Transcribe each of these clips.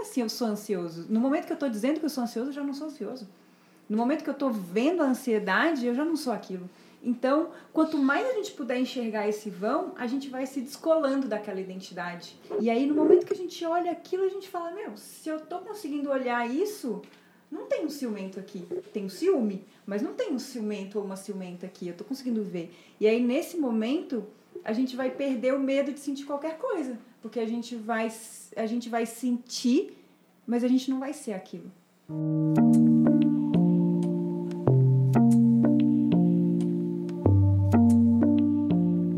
como assim eu sou ansioso? No momento que eu estou dizendo que eu sou ansioso, eu já não sou ansioso. No momento que eu estou vendo a ansiedade, eu já não sou aquilo. Então, quanto mais a gente puder enxergar esse vão, a gente vai se descolando daquela identidade. E aí, no momento que a gente olha aquilo, a gente fala: Meu, se eu tô conseguindo olhar isso, não tem um ciumento aqui. Tem um ciúme, mas não tem um ciumento ou uma ciumenta aqui. Eu tô conseguindo ver. E aí, nesse momento, a gente vai perder o medo de sentir qualquer coisa. Porque a gente vai, a gente vai sentir, mas a gente não vai ser aquilo.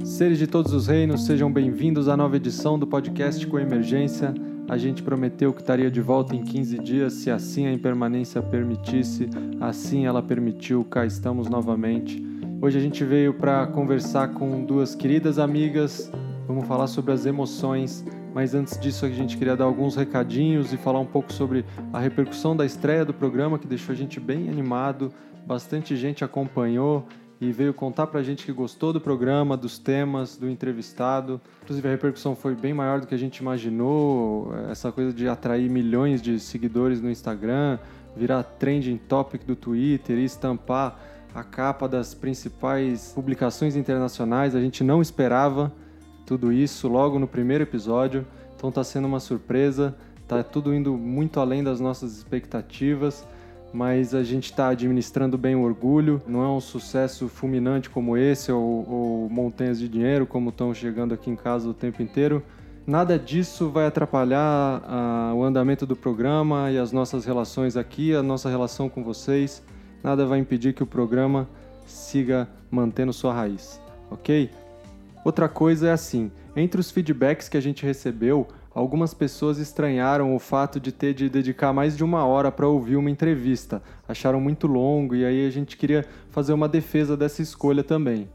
Seres de todos os reinos, sejam bem-vindos à nova edição do podcast Com Emergência. A gente prometeu que estaria de volta em 15 dias, se assim a impermanência permitisse, assim ela permitiu, cá estamos novamente. Hoje a gente veio para conversar com duas queridas amigas, vamos falar sobre as emoções, mas antes disso a gente queria dar alguns recadinhos e falar um pouco sobre a repercussão da estreia do programa, que deixou a gente bem animado, bastante gente acompanhou e veio contar pra gente que gostou do programa, dos temas, do entrevistado. Inclusive a repercussão foi bem maior do que a gente imaginou, essa coisa de atrair milhões de seguidores no Instagram, virar trending topic do Twitter e estampar a capa das principais publicações internacionais. A gente não esperava tudo isso logo no primeiro episódio, então está sendo uma surpresa, está tudo indo muito além das nossas expectativas mas a gente está administrando bem o orgulho. Não é um sucesso fulminante como esse ou, ou montanhas de dinheiro como estão chegando aqui em casa o tempo inteiro. Nada disso vai atrapalhar uh, o andamento do programa e as nossas relações aqui, a nossa relação com vocês. Nada vai impedir que o programa siga mantendo sua raiz, ok? Outra coisa é assim: entre os feedbacks que a gente recebeu, algumas pessoas estranharam o fato de ter de dedicar mais de uma hora para ouvir uma entrevista, acharam muito longo e aí a gente queria fazer uma defesa dessa escolha também.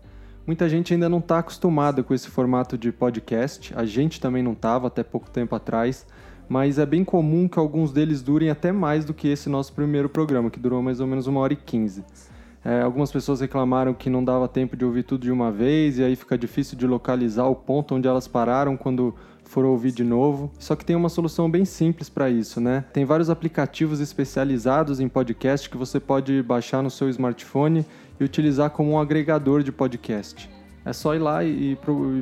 Muita gente ainda não está acostumada com esse formato de podcast, a gente também não estava até pouco tempo atrás, mas é bem comum que alguns deles durem até mais do que esse nosso primeiro programa, que durou mais ou menos uma hora e quinze. É, algumas pessoas reclamaram que não dava tempo de ouvir tudo de uma vez e aí fica difícil de localizar o ponto onde elas pararam quando for ouvir de novo. Só que tem uma solução bem simples para isso, né? Tem vários aplicativos especializados em podcast que você pode baixar no seu smartphone e utilizar como um agregador de podcast. É só ir lá e,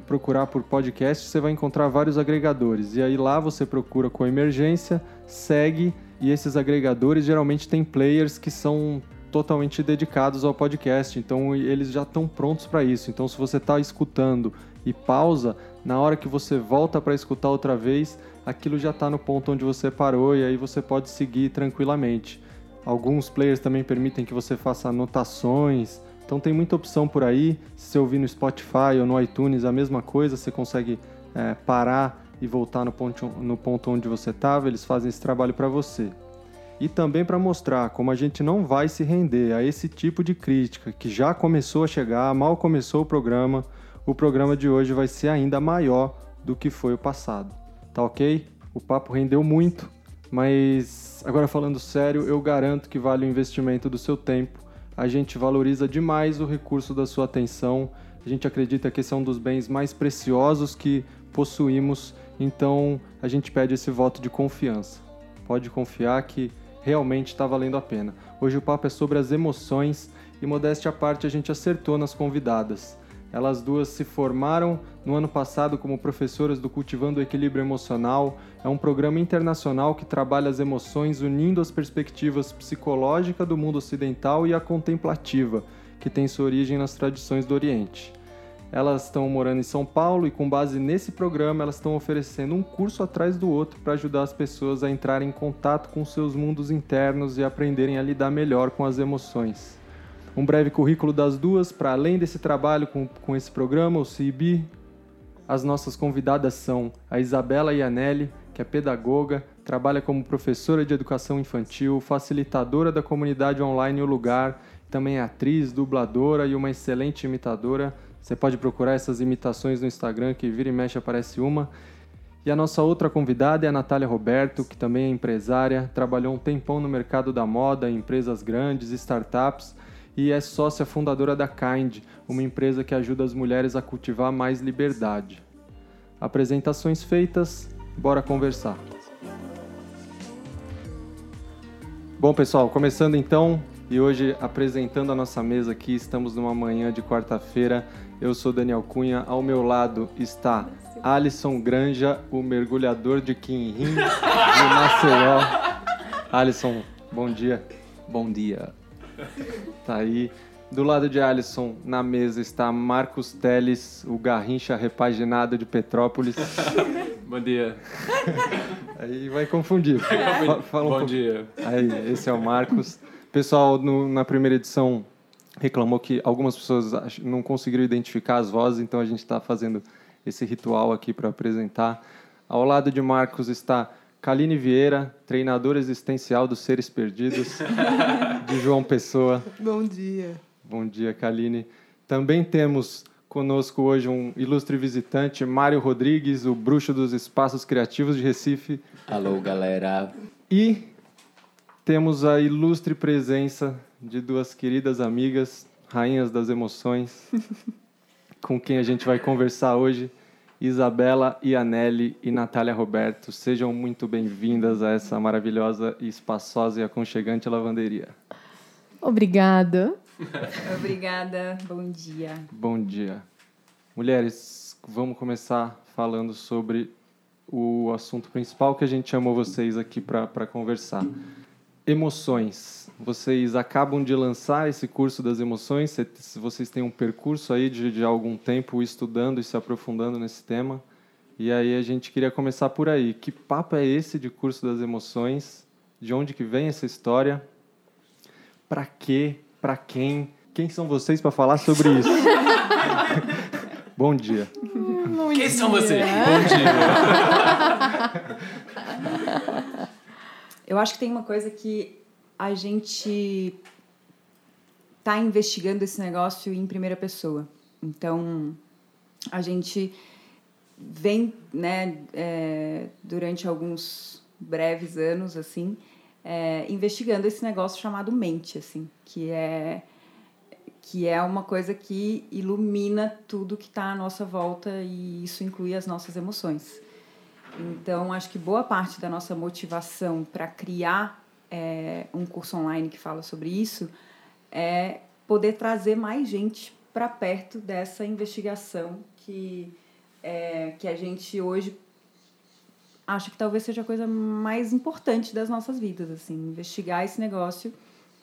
procurar por podcast, você vai encontrar vários agregadores. E aí lá você procura com emergência, segue, e esses agregadores geralmente têm players que são totalmente dedicados ao podcast, então eles já estão prontos para isso. Então se você está escutando e pausa, na hora que você volta para escutar outra vez, aquilo já está no ponto onde você parou e aí você pode seguir tranquilamente. Alguns players também permitem que você faça anotações, então tem muita opção por aí. Se você ouvir no Spotify ou no iTunes, a mesma coisa, você consegue é, parar e voltar no ponto, no ponto onde você estava, eles fazem esse trabalho para você. E também para mostrar como a gente não vai se render a esse tipo de crítica que já começou a chegar, mal começou o programa o programa de hoje vai ser ainda maior do que foi o passado. Tá ok? O papo rendeu muito, mas agora falando sério, eu garanto que vale o investimento do seu tempo. A gente valoriza demais o recurso da sua atenção. A gente acredita que esse é um dos bens mais preciosos que possuímos, então a gente pede esse voto de confiança. Pode confiar que realmente está valendo a pena. Hoje o papo é sobre as emoções e, modéstia à parte, a gente acertou nas convidadas. Elas duas se formaram no ano passado como professoras do Cultivando o Equilíbrio Emocional. É um programa internacional que trabalha as emoções unindo as perspectivas psicológica do mundo ocidental e a contemplativa, que tem sua origem nas tradições do Oriente. Elas estão morando em São Paulo e, com base nesse programa, elas estão oferecendo um curso atrás do outro para ajudar as pessoas a entrarem em contato com seus mundos internos e aprenderem a lidar melhor com as emoções um breve currículo das duas, para além desse trabalho com, com esse programa, o CIB. As nossas convidadas são a Isabela Ianelli, que é pedagoga, trabalha como professora de educação infantil, facilitadora da comunidade online O Lugar, também é atriz, dubladora e uma excelente imitadora. Você pode procurar essas imitações no Instagram, que vira e mexe aparece uma. E a nossa outra convidada é a Natália Roberto, que também é empresária, trabalhou um tempão no mercado da moda, em empresas grandes, startups, e é sócia fundadora da Kind, uma empresa que ajuda as mulheres a cultivar mais liberdade. Apresentações feitas, bora conversar. Bom, pessoal, começando então e hoje apresentando a nossa mesa aqui, estamos numa manhã de quarta-feira. Eu sou Daniel Cunha, ao meu lado está Alisson Granja, o mergulhador de Quinrim, de Maceió. Alisson, bom dia. Bom dia. Tá aí. Do lado de Alisson, na mesa, está Marcos Teles, o garrincha repaginado de Petrópolis. Bom dia. Aí vai confundir. Fa- fala um Bom dia. Aí, esse é o Marcos. Pessoal, no- na primeira edição reclamou que algumas pessoas não conseguiram identificar as vozes, então a gente está fazendo esse ritual aqui para apresentar. Ao lado de Marcos está Kaline Vieira, treinadora existencial dos Seres Perdidos, de João Pessoa. Bom dia. Bom dia, Kaline. Também temos conosco hoje um ilustre visitante, Mário Rodrigues, o bruxo dos espaços criativos de Recife. Alô, galera. E temos a ilustre presença de duas queridas amigas, rainhas das emoções, com quem a gente vai conversar hoje, Isabela Ianelli e Natália Roberto. Sejam muito bem-vindas a essa maravilhosa, espaçosa e aconchegante lavanderia. Obrigada. Obrigada, bom dia. Bom dia. Mulheres, vamos começar falando sobre o assunto principal que a gente chamou vocês aqui para conversar. Emoções. Vocês acabam de lançar esse curso das emoções, se vocês têm um percurso aí de, de algum tempo estudando e se aprofundando nesse tema. E aí a gente queria começar por aí. Que papo é esse de curso das emoções? De onde que vem essa história? Para quê? Para quem? Quem são vocês para falar sobre isso? Bom dia. Quem são vocês? Bom dia. Eu acho que tem uma coisa que a gente tá investigando esse negócio em primeira pessoa. Então, a gente vem, né, é, durante alguns breves anos, assim, é, investigando esse negócio chamado mente, assim, que é que é uma coisa que ilumina tudo que está à nossa volta e isso inclui as nossas emoções. Então, acho que boa parte da nossa motivação para criar é, um curso online que fala sobre isso é poder trazer mais gente para perto dessa investigação que, é, que a gente hoje acha que talvez seja a coisa mais importante das nossas vidas, assim, investigar esse negócio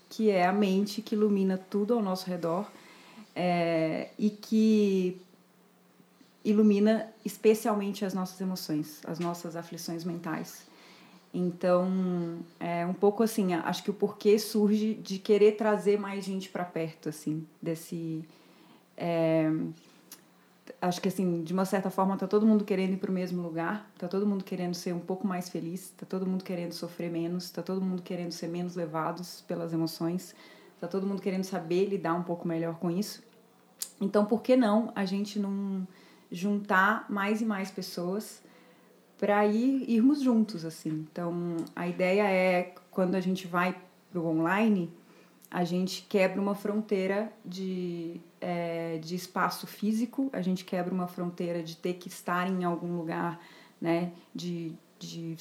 que é a mente que ilumina tudo ao nosso redor é, e que ilumina especialmente as nossas emoções, as nossas aflições mentais. Então, é um pouco assim, acho que o porquê surge de querer trazer mais gente para perto, assim, desse. é, acho que, assim, de uma certa forma, tá todo mundo querendo ir para o mesmo lugar, tá todo mundo querendo ser um pouco mais feliz, tá todo mundo querendo sofrer menos, tá todo mundo querendo ser menos levados pelas emoções, tá todo mundo querendo saber lidar um pouco melhor com isso. Então, por que não a gente não juntar mais e mais pessoas para ir irmos juntos assim. Então, a ideia é quando a gente vai para o online, a gente quebra uma fronteira de, é, de espaço físico, a gente quebra uma fronteira de ter que estar em algum lugar, né, de, de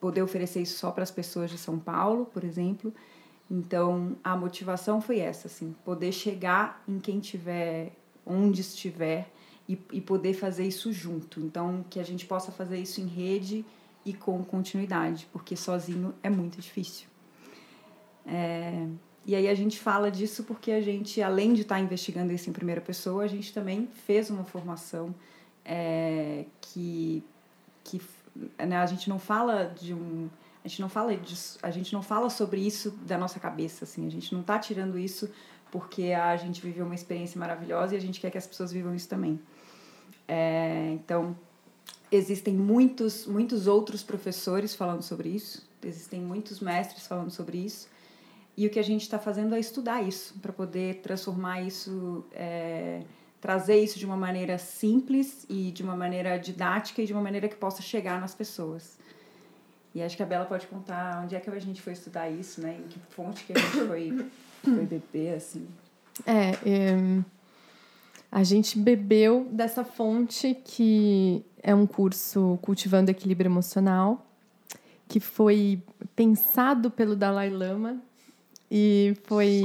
poder oferecer isso só para as pessoas de São Paulo, por exemplo. Então, a motivação foi essa, assim, poder chegar em quem tiver, onde estiver, e, e poder fazer isso junto. Então, que a gente possa fazer isso em rede e com continuidade, porque sozinho é muito difícil. É, e aí a gente fala disso porque a gente, além de estar investigando isso em primeira pessoa, a gente também fez uma formação é, que, que né, a gente não fala de um a gente não fala disso, a gente não fala sobre isso da nossa cabeça assim a gente não está tirando isso porque a gente viveu uma experiência maravilhosa e a gente quer que as pessoas vivam isso também é, então existem muitos muitos outros professores falando sobre isso existem muitos mestres falando sobre isso e o que a gente está fazendo é estudar isso para poder transformar isso é, trazer isso de uma maneira simples e de uma maneira didática e de uma maneira que possa chegar nas pessoas. E acho que a Bela pode contar onde é que a gente foi estudar isso, né? Em que fonte que a gente foi, foi beber, assim. É, é, a gente bebeu dessa fonte que é um curso Cultivando Equilíbrio Emocional, que foi pensado pelo Dalai Lama e foi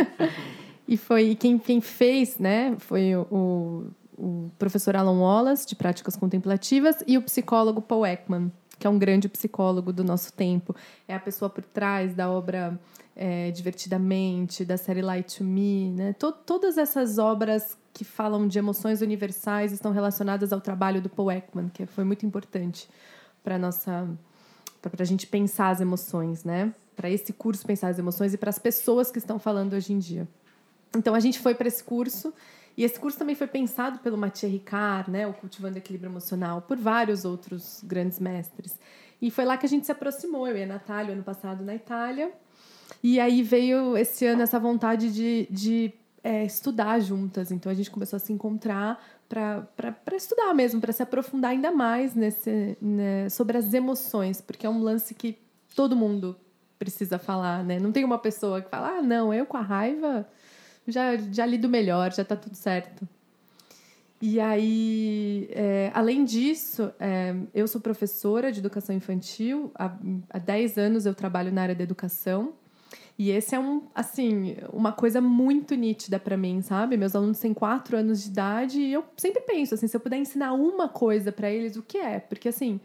e foi quem, quem fez, né? Foi o, o professor Alan Wallace de práticas contemplativas e o psicólogo Paul Ekman, que é um grande psicólogo do nosso tempo, é a pessoa por trás da obra é, Divertidamente, da série Light to Me, né? todas essas obras que falam de emoções universais estão relacionadas ao trabalho do Paul Ekman, que foi muito importante para nossa para a gente pensar as emoções, né? Para esse curso pensar as emoções e para as pessoas que estão falando hoje em dia. Então a gente foi para esse curso e esse curso também foi pensado pelo Mathieu Ricard, né, o Cultivando Equilíbrio Emocional, por vários outros grandes mestres. E foi lá que a gente se aproximou, eu e a Natália, ano passado na Itália. E aí veio esse ano essa vontade de, de é, estudar juntas. Então a gente começou a se encontrar para estudar mesmo, para se aprofundar ainda mais nesse, né, sobre as emoções, porque é um lance que todo mundo precisa falar, né? Não tem uma pessoa que fala, ah, não, eu com a raiva já, já lido melhor, já está tudo certo. E aí, é, além disso, é, eu sou professora de educação infantil. Há, há 10 anos eu trabalho na área da educação. E esse é um, assim, uma coisa muito nítida para mim, sabe? Meus alunos têm 4 anos de idade e eu sempre penso assim, se eu puder ensinar uma coisa para eles, o que é? Porque assim,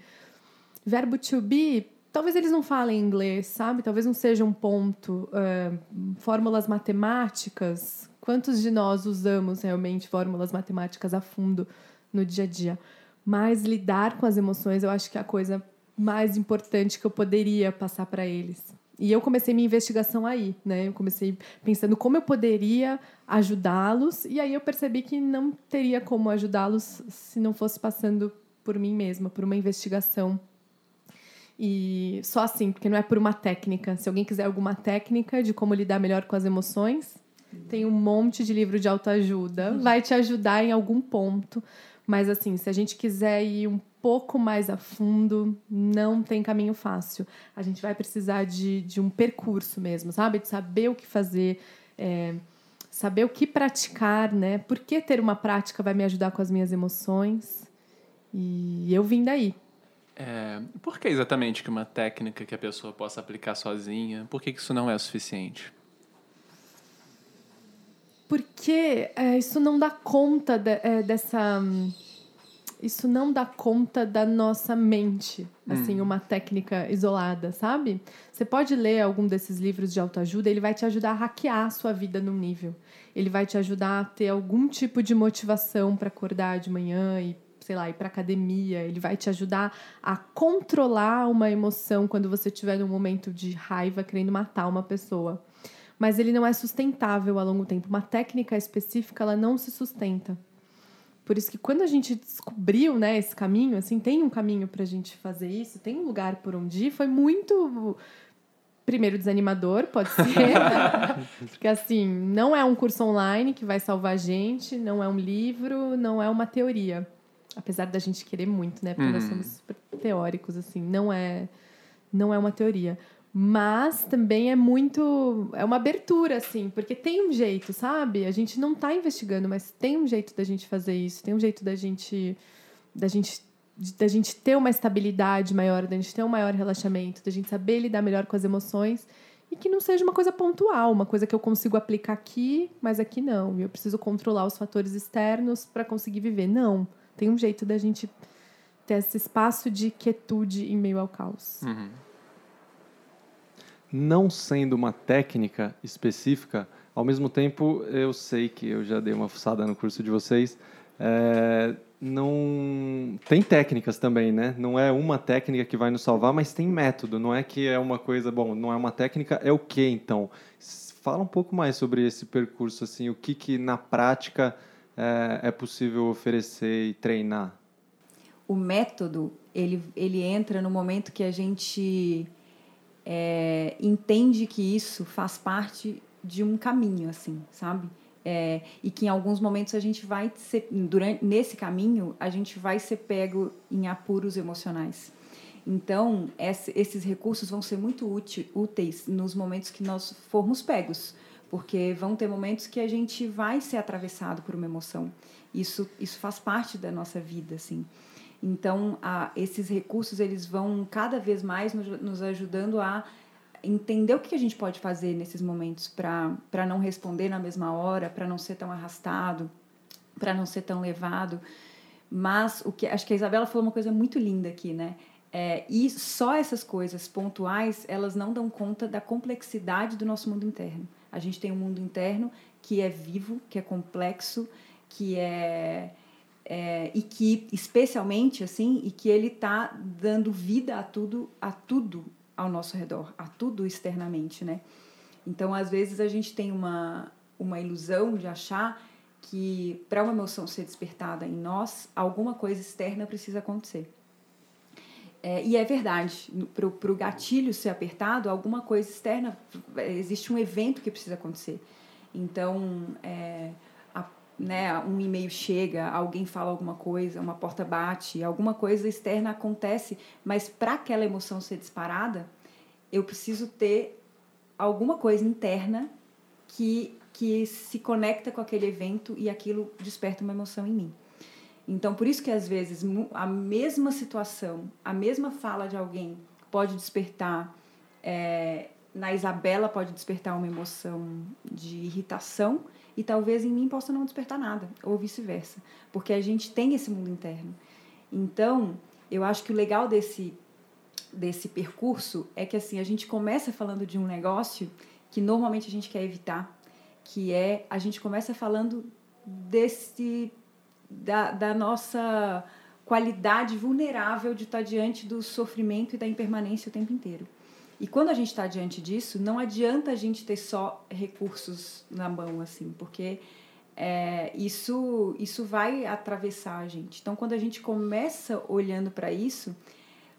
verbo to be talvez eles não falem inglês, sabe? Talvez não seja um ponto. Uh, fórmulas matemáticas. Quantos de nós usamos realmente fórmulas matemáticas a fundo no dia a dia? Mas lidar com as emoções, eu acho que é a coisa mais importante que eu poderia passar para eles. E eu comecei minha investigação aí, né? Eu comecei pensando como eu poderia ajudá-los, e aí eu percebi que não teria como ajudá-los se não fosse passando por mim mesma, por uma investigação e só assim, porque não é por uma técnica. Se alguém quiser alguma técnica de como lidar melhor com as emoções, tem um monte de livro de autoajuda, uhum. vai te ajudar em algum ponto. Mas assim, se a gente quiser ir um pouco mais a fundo, não tem caminho fácil. A gente vai precisar de, de um percurso mesmo, sabe? De saber o que fazer, é, saber o que praticar, né? Por que ter uma prática vai me ajudar com as minhas emoções? E eu vim daí. É, por que exatamente que uma técnica que a pessoa possa aplicar sozinha, por que, que isso não é suficiente? Porque é, isso não dá conta de, é, dessa. Isso não dá conta da nossa mente, assim, hum. uma técnica isolada, sabe? Você pode ler algum desses livros de autoajuda, ele vai te ajudar a hackear a sua vida num nível. Ele vai te ajudar a ter algum tipo de motivação para acordar de manhã e sei lá, ir para academia, ele vai te ajudar a controlar uma emoção quando você estiver num momento de raiva querendo matar uma pessoa. Mas ele não é sustentável a longo tempo. Uma técnica específica, ela não se sustenta. Por isso que quando a gente descobriu, né, esse caminho, assim, tem um caminho para a gente fazer isso, tem um lugar por onde ir, foi muito primeiro desanimador, pode ser, porque assim, não é um curso online que vai salvar a gente, não é um livro, não é uma teoria. Apesar da gente querer muito, né? Porque uhum. nós somos super teóricos, assim. Não é, não é uma teoria. Mas também é muito. É uma abertura, assim, porque tem um jeito, sabe? A gente não está investigando, mas tem um jeito da gente fazer isso, tem um jeito da gente. da gente da gente ter uma estabilidade maior, da gente ter um maior relaxamento, da gente saber lidar melhor com as emoções e que não seja uma coisa pontual, uma coisa que eu consigo aplicar aqui, mas aqui não. E eu preciso controlar os fatores externos para conseguir viver. Não. Tem um jeito da gente ter esse espaço de quietude em meio ao caos. Uhum. Não sendo uma técnica específica, ao mesmo tempo eu sei que eu já dei uma fuçada no curso de vocês. É, não tem técnicas também, né? Não é uma técnica que vai nos salvar, mas tem método. Não é que é uma coisa, bom, não é uma técnica, é o que então? Fala um pouco mais sobre esse percurso, assim, o que que na prática é, é possível oferecer e treinar? O método, ele, ele entra no momento que a gente é, entende que isso faz parte de um caminho, assim, sabe? É, e que em alguns momentos a gente vai ser, durante nesse caminho a gente vai ser pego em apuros emocionais. Então esses recursos vão ser muito úteis nos momentos que nós formos pegos, porque vão ter momentos que a gente vai ser atravessado por uma emoção. Isso, isso faz parte da nossa vida, assim. Então, a, esses recursos eles vão cada vez mais nos, nos ajudando a entender o que a gente pode fazer nesses momentos para não responder na mesma hora, para não ser tão arrastado, para não ser tão levado. Mas o que acho que a Isabela falou uma coisa muito linda aqui, né? É, e só essas coisas pontuais, elas não dão conta da complexidade do nosso mundo interno. A gente tem um mundo interno que é vivo, que é complexo, que é, é e que especialmente assim, e que ele está dando vida a tudo, a tudo ao nosso redor, a tudo externamente, né? Então, às vezes a gente tem uma uma ilusão de achar que para uma emoção ser despertada em nós, alguma coisa externa precisa acontecer. É, e é verdade, para o gatilho ser apertado, alguma coisa externa, existe um evento que precisa acontecer. Então, é, a, né, um e-mail chega, alguém fala alguma coisa, uma porta bate, alguma coisa externa acontece, mas para aquela emoção ser disparada, eu preciso ter alguma coisa interna que, que se conecta com aquele evento e aquilo desperta uma emoção em mim. Então, por isso que às vezes a mesma situação, a mesma fala de alguém pode despertar, é, na Isabela pode despertar uma emoção de irritação e talvez em mim possa não despertar nada, ou vice-versa, porque a gente tem esse mundo interno. Então, eu acho que o legal desse desse percurso é que assim a gente começa falando de um negócio que normalmente a gente quer evitar, que é a gente começa falando desse da, da nossa qualidade vulnerável de estar diante do sofrimento e da impermanência o tempo inteiro. E quando a gente está diante disso, não adianta a gente ter só recursos na mão, assim, porque é, isso, isso vai atravessar a gente. Então, quando a gente começa olhando para isso,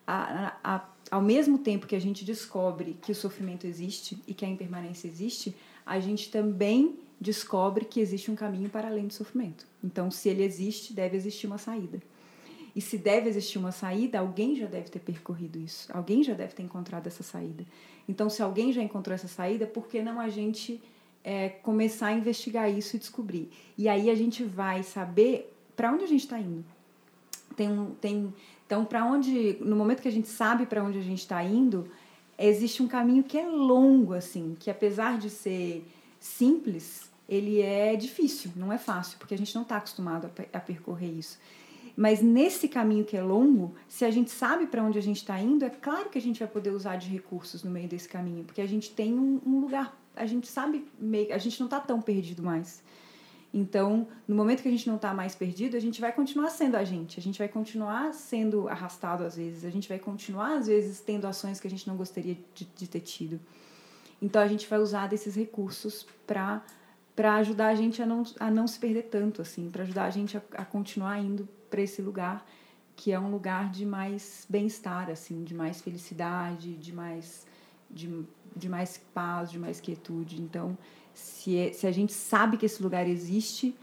a, a, ao mesmo tempo que a gente descobre que o sofrimento existe e que a impermanência existe, a gente também descobre que existe um caminho para além do sofrimento. Então, se ele existe, deve existir uma saída. E se deve existir uma saída, alguém já deve ter percorrido isso. Alguém já deve ter encontrado essa saída. Então, se alguém já encontrou essa saída, por que não a gente é, começar a investigar isso e descobrir? E aí a gente vai saber para onde a gente está indo. Tem um, tem, então, para onde, no momento que a gente sabe para onde a gente está indo, existe um caminho que é longo, assim, que apesar de ser simples, ele é difícil, não é fácil, porque a gente não está acostumado a, percorrer isso. Mas nesse caminho que é longo, se a gente sabe para onde a gente está indo, é claro que a gente vai poder usar de recursos no meio desse caminho, porque a gente tem um, um lugar, a gente sabe, meio, a gente não está tão perdido mais. Então, no momento que a gente não está mais perdido, a gente vai continuar sendo a gente, a gente vai continuar sendo arrastado às vezes, a gente vai continuar às vezes tendo ações que a gente não gostaria de, de ter tido. Então, a gente vai usar desses recursos para para ajudar a gente a não, a não se perder tanto, assim, para ajudar a gente a, a continuar indo para esse lugar que é um lugar de mais bem-estar, assim, de mais felicidade, de mais, de, de mais paz, de mais quietude. Então, se, é, se a gente sabe que esse lugar existe,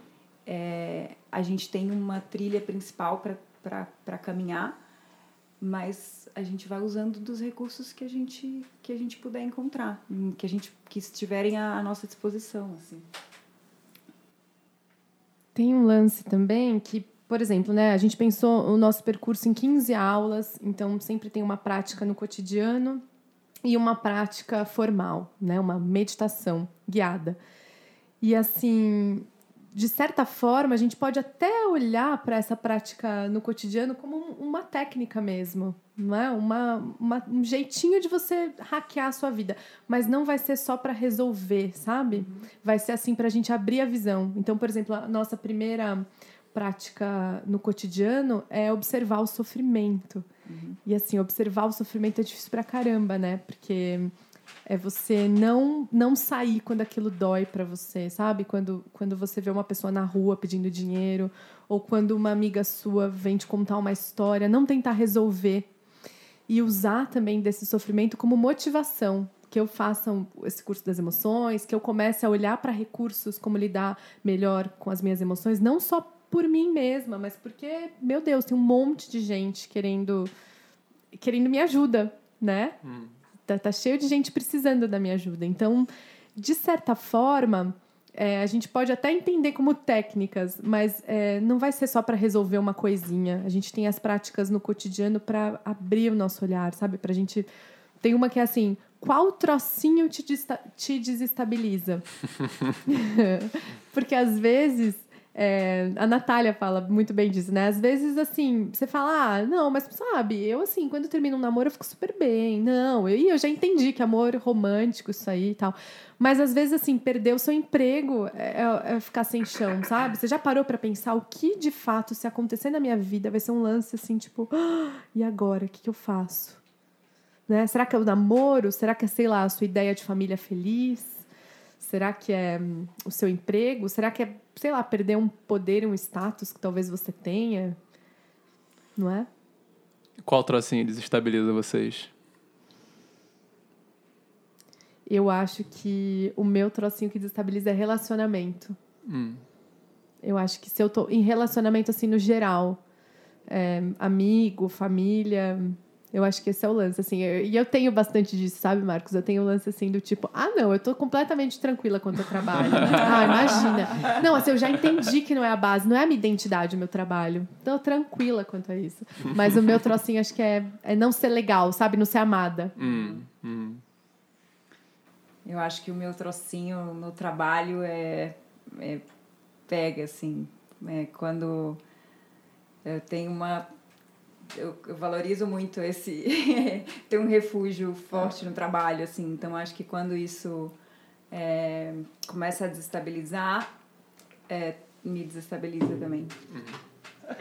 é, a gente tem uma trilha principal para caminhar, mas a gente vai usando dos recursos que a gente que a gente puder encontrar, que a gente que estiverem à, nossa disposição, assim. Tem um lance também que por exemplo, né, a gente pensou o nosso percurso em 15 aulas, então sempre tem uma prática no cotidiano e uma prática formal, né, uma meditação guiada. E assim, de certa forma, a gente pode até olhar para essa prática no cotidiano como uma técnica mesmo, não é? Uma, uma, um jeitinho de você hackear a sua vida, mas não vai ser só para resolver, sabe? Uhum. Vai ser assim para a gente abrir a visão. Então, por exemplo, a nossa primeira prática no cotidiano é observar o sofrimento. Uhum. E assim, observar o sofrimento é difícil pra caramba, né? Porque é você não não sair quando aquilo dói para você, sabe? Quando quando você vê uma pessoa na rua pedindo dinheiro ou quando uma amiga sua vem te contar uma história, não tentar resolver e usar também desse sofrimento como motivação que eu faça esse curso das emoções, que eu comece a olhar para recursos, como lidar melhor com as minhas emoções, não só por mim mesma, mas porque, meu Deus, tem um monte de gente querendo querendo minha ajuda, né? Hum. Tá, tá cheio de gente precisando da minha ajuda. Então, de certa forma, é, a gente pode até entender como técnicas, mas é, não vai ser só para resolver uma coisinha. A gente tem as práticas no cotidiano para abrir o nosso olhar, sabe? Para a gente. Tem uma que é assim: qual trocinho te, te desestabiliza? Porque às vezes é, a Natália fala muito bem disso, né? Às vezes, assim, você fala, ah, não, mas sabe, eu, assim, quando eu termino um namoro, eu fico super bem. Não, eu, eu já entendi que amor romântico, isso aí e tal. Mas às vezes, assim, perder o seu emprego é, é, é ficar sem chão, sabe? Você já parou para pensar o que de fato, se acontecer na minha vida, vai ser um lance assim, tipo, ah, e agora? O que, que eu faço? Né? Será que é o namoro? Será que é, sei lá, a sua ideia de família feliz? Será que é hum, o seu emprego? Será que é, sei lá, perder um poder, um status que talvez você tenha? Não é? Qual trocinho desestabiliza vocês? Eu acho que o meu trocinho que desestabiliza é relacionamento. Hum. Eu acho que se eu tô em relacionamento assim no geral, é, amigo, família, eu acho que esse é o lance, assim. Eu, e eu tenho bastante disso, sabe, Marcos? Eu tenho o lance, assim, do tipo, ah, não, eu tô completamente tranquila quanto ao trabalho. ah, imagina. Não, assim, eu já entendi que não é a base, não é a minha identidade o meu trabalho. Tô tranquila quanto a isso. Mas o meu trocinho, acho que é, é não ser legal, sabe? Não ser amada. Hum, hum. Eu acho que o meu trocinho no trabalho é, é pega, assim. É quando eu tenho uma eu, eu valorizo muito esse ter um refúgio forte no trabalho, assim. Então, acho que quando isso é, começa a desestabilizar, é, me desestabiliza também.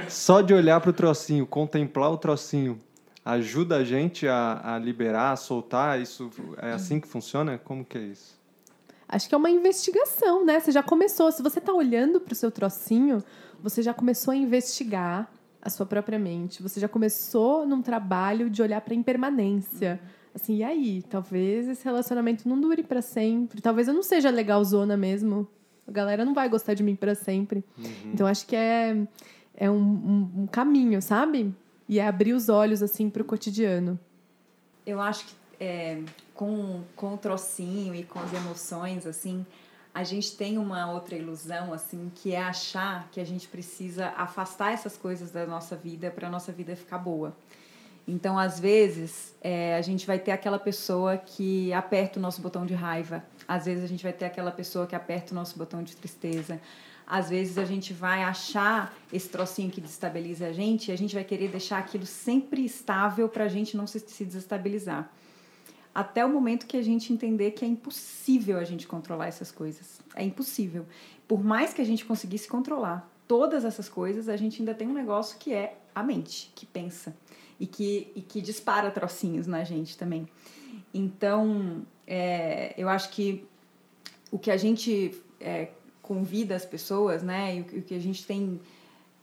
Só de olhar para o trocinho, contemplar o trocinho, ajuda a gente a, a liberar, a soltar? Isso é assim que funciona? Como que é isso? Acho que é uma investigação, né? Você já começou. Se você está olhando para o seu trocinho, você já começou a investigar a sua própria mente. Você já começou num trabalho de olhar para a impermanência. Assim, e aí? Talvez esse relacionamento não dure para sempre. Talvez eu não seja legalzona mesmo. A galera não vai gostar de mim para sempre. Uhum. Então, acho que é, é um, um, um, caminho, sabe? E é abrir os olhos, assim, para o cotidiano. Eu acho que é, com, com o trocinho e com as emoções, assim, a gente tem uma outra ilusão, assim, que é achar que a gente precisa afastar essas coisas da nossa vida para a nossa vida ficar boa. Então, às vezes, é, a gente vai ter aquela pessoa que aperta o nosso botão de raiva, às vezes, a gente vai ter aquela pessoa que aperta o nosso botão de tristeza. Às vezes, a gente vai achar esse trocinho que desestabiliza a gente e a gente vai querer deixar aquilo sempre estável para a gente não se, se desestabilizar até o momento que a gente entender que é impossível a gente controlar essas coisas. É impossível. Por mais que a gente conseguisse controlar todas essas coisas, a gente ainda tem um negócio que é a mente, que pensa e que, e que dispara trocinhos na gente também. Então, é, eu acho que o que a gente é, convida as pessoas, né, e o, o que a gente tem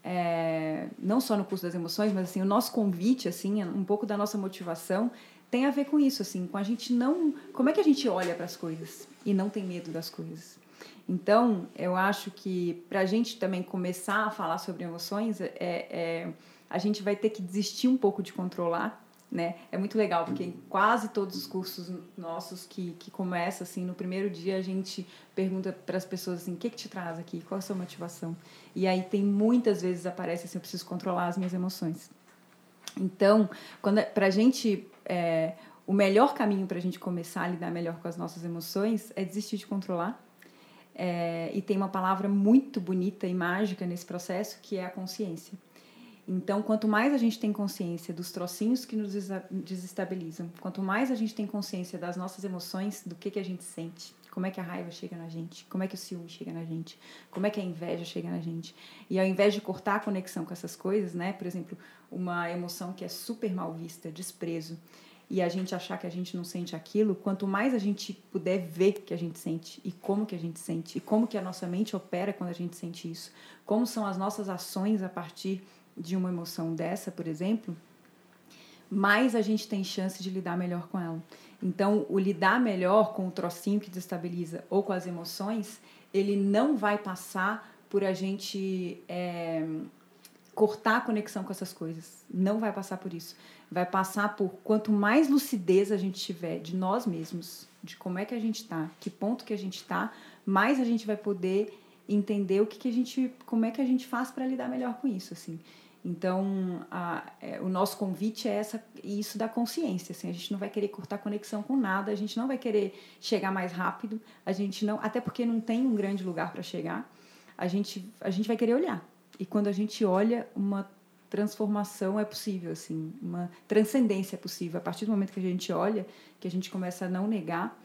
é, não só no curso das emoções, mas assim o nosso convite, assim, um pouco da nossa motivação tem a ver com isso, assim, com a gente não. Como é que a gente olha para as coisas e não tem medo das coisas? Então, eu acho que para a gente também começar a falar sobre emoções, é, é, a gente vai ter que desistir um pouco de controlar, né? É muito legal, porque quase todos os cursos nossos que, que começa, assim, no primeiro dia a gente pergunta para as pessoas assim, o que, que te traz aqui? Qual a sua motivação? E aí tem muitas vezes aparece assim, eu preciso controlar as minhas emoções. Então, é, para a gente é, o melhor caminho para a gente começar a lidar melhor com as nossas emoções é desistir de controlar. É, e tem uma palavra muito bonita e mágica nesse processo que é a consciência. Então, quanto mais a gente tem consciência dos trocinhos que nos desestabilizam, quanto mais a gente tem consciência das nossas emoções, do que, que a gente sente, como é que a raiva chega na gente, como é que o ciúme chega na gente, como é que a inveja chega na gente. E ao invés de cortar a conexão com essas coisas, né, por exemplo, uma emoção que é super mal vista, desprezo, e a gente achar que a gente não sente aquilo, quanto mais a gente puder ver que a gente sente e como que a gente sente e como que a nossa mente opera quando a gente sente isso, como são as nossas ações a partir de uma emoção dessa, por exemplo, mais a gente tem chance de lidar melhor com ela. Então, o lidar melhor com o trocinho que desestabiliza ou com as emoções, ele não vai passar por a gente é, cortar a conexão com essas coisas. Não vai passar por isso. vai passar por quanto mais lucidez a gente tiver de nós mesmos, de como é que a gente está, que ponto que a gente está, mais a gente vai poder entender o que, que a gente, como é que a gente faz para lidar melhor com isso, assim. Então, a, é, o nosso convite é essa, isso da consciência. Assim, a gente não vai querer cortar conexão com nada, a gente não vai querer chegar mais rápido, a gente não, até porque não tem um grande lugar para chegar. A gente, a gente vai querer olhar. E quando a gente olha, uma transformação é possível, assim, uma transcendência é possível. A partir do momento que a gente olha, que a gente começa a não negar,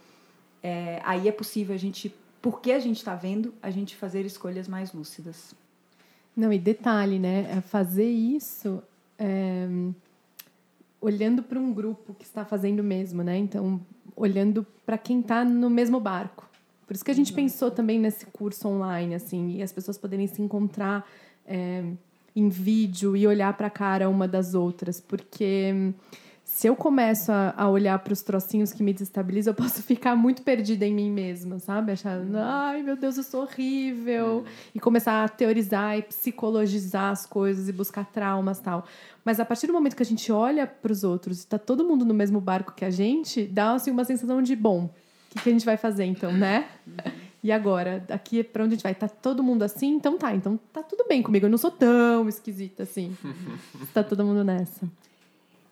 é, aí é possível a gente, porque a gente está vendo, a gente fazer escolhas mais lúcidas. Não, e detalhe, né? É fazer isso é, olhando para um grupo que está fazendo o mesmo, né? Então, olhando para quem está no mesmo barco. Por isso que a gente pensou também nesse curso online, assim, e as pessoas poderem se encontrar é, em vídeo e olhar para a cara uma das outras, porque se eu começo a, a olhar para os trocinhos que me desestabilizam, eu posso ficar muito perdida em mim mesma, sabe? Achando, ai meu Deus, eu sou horrível. E começar a teorizar e psicologizar as coisas e buscar traumas tal. Mas a partir do momento que a gente olha para os outros e está todo mundo no mesmo barco que a gente, dá assim, uma sensação de, bom, o que, que a gente vai fazer então, né? E agora, aqui é para onde a gente vai? Tá todo mundo assim? Então tá, então tá tudo bem comigo. Eu não sou tão esquisita assim. tá todo mundo nessa.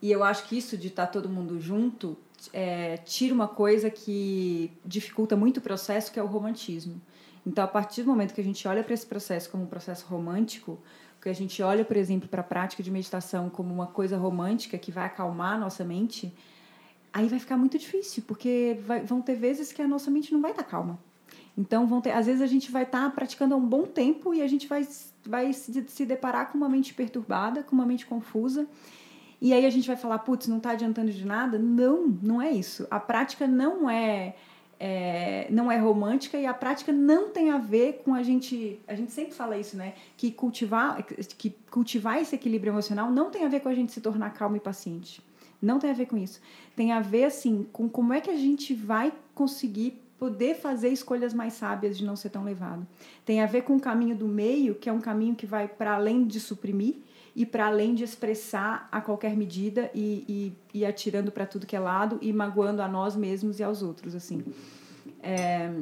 E eu acho que isso de estar tá todo mundo junto é, tira uma coisa que dificulta muito o processo, que é o romantismo. Então, a partir do momento que a gente olha para esse processo como um processo romântico, que a gente olha, por exemplo, para a prática de meditação como uma coisa romântica que vai acalmar a nossa mente, aí vai ficar muito difícil, porque vai, vão ter vezes que a nossa mente não vai estar tá calma. Então, vão ter, às vezes a gente vai estar tá praticando há um bom tempo e a gente vai, vai se, se deparar com uma mente perturbada, com uma mente confusa. E aí a gente vai falar, putz, não está adiantando de nada? Não, não é isso. A prática não é, é, não é romântica e a prática não tem a ver com a gente. A gente sempre fala isso, né? Que cultivar, que cultivar esse equilíbrio emocional não tem a ver com a gente se tornar calmo e paciente. Não tem a ver com isso. Tem a ver, assim, com como é que a gente vai conseguir poder fazer escolhas mais sábias de não ser tão levado. Tem a ver com o caminho do meio, que é um caminho que vai para além de suprimir e para além de expressar a qualquer medida e, e, e atirando para tudo que é lado e magoando a nós mesmos e aos outros assim. É,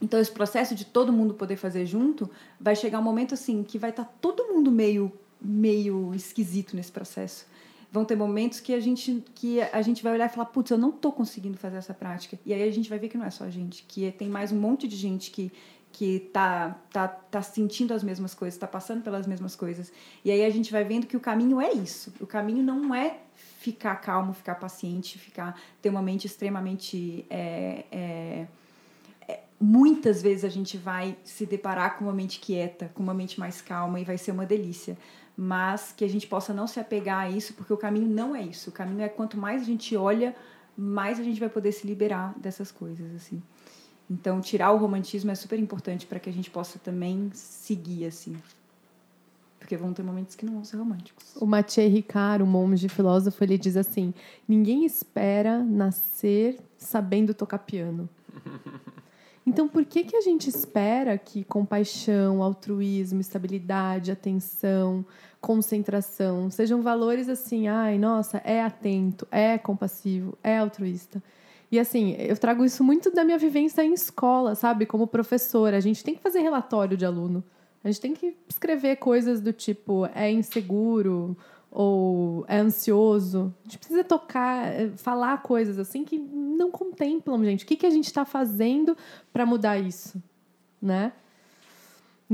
então esse processo de todo mundo poder fazer junto vai chegar um momento assim que vai estar tá todo mundo meio meio esquisito nesse processo. Vão ter momentos que a gente que a gente vai olhar e falar putz eu não estou conseguindo fazer essa prática. E aí a gente vai ver que não é só a gente que tem mais um monte de gente que que tá, tá, tá sentindo as mesmas coisas, está passando pelas mesmas coisas. E aí a gente vai vendo que o caminho é isso. O caminho não é ficar calmo, ficar paciente, ficar ter uma mente extremamente é, é, é, muitas vezes a gente vai se deparar com uma mente quieta, com uma mente mais calma e vai ser uma delícia. Mas que a gente possa não se apegar a isso, porque o caminho não é isso. O caminho é quanto mais a gente olha, mais a gente vai poder se liberar dessas coisas, assim. Então, tirar o romantismo é super importante para que a gente possa também seguir assim. Porque vão ter momentos que não vão ser românticos. O Mathieu Ricard, o monge filósofo, ele diz assim: ninguém espera nascer sabendo tocar piano. Então, por que, que a gente espera que compaixão, altruísmo, estabilidade, atenção, concentração sejam valores assim, ai, nossa, é atento, é compassivo, é altruísta? E assim, eu trago isso muito da minha vivência em escola, sabe? Como professora. A gente tem que fazer relatório de aluno. A gente tem que escrever coisas do tipo é inseguro ou é ansioso. A gente precisa tocar, eh, falar coisas assim que não contemplam, gente. O que, que a gente está fazendo para mudar isso, né?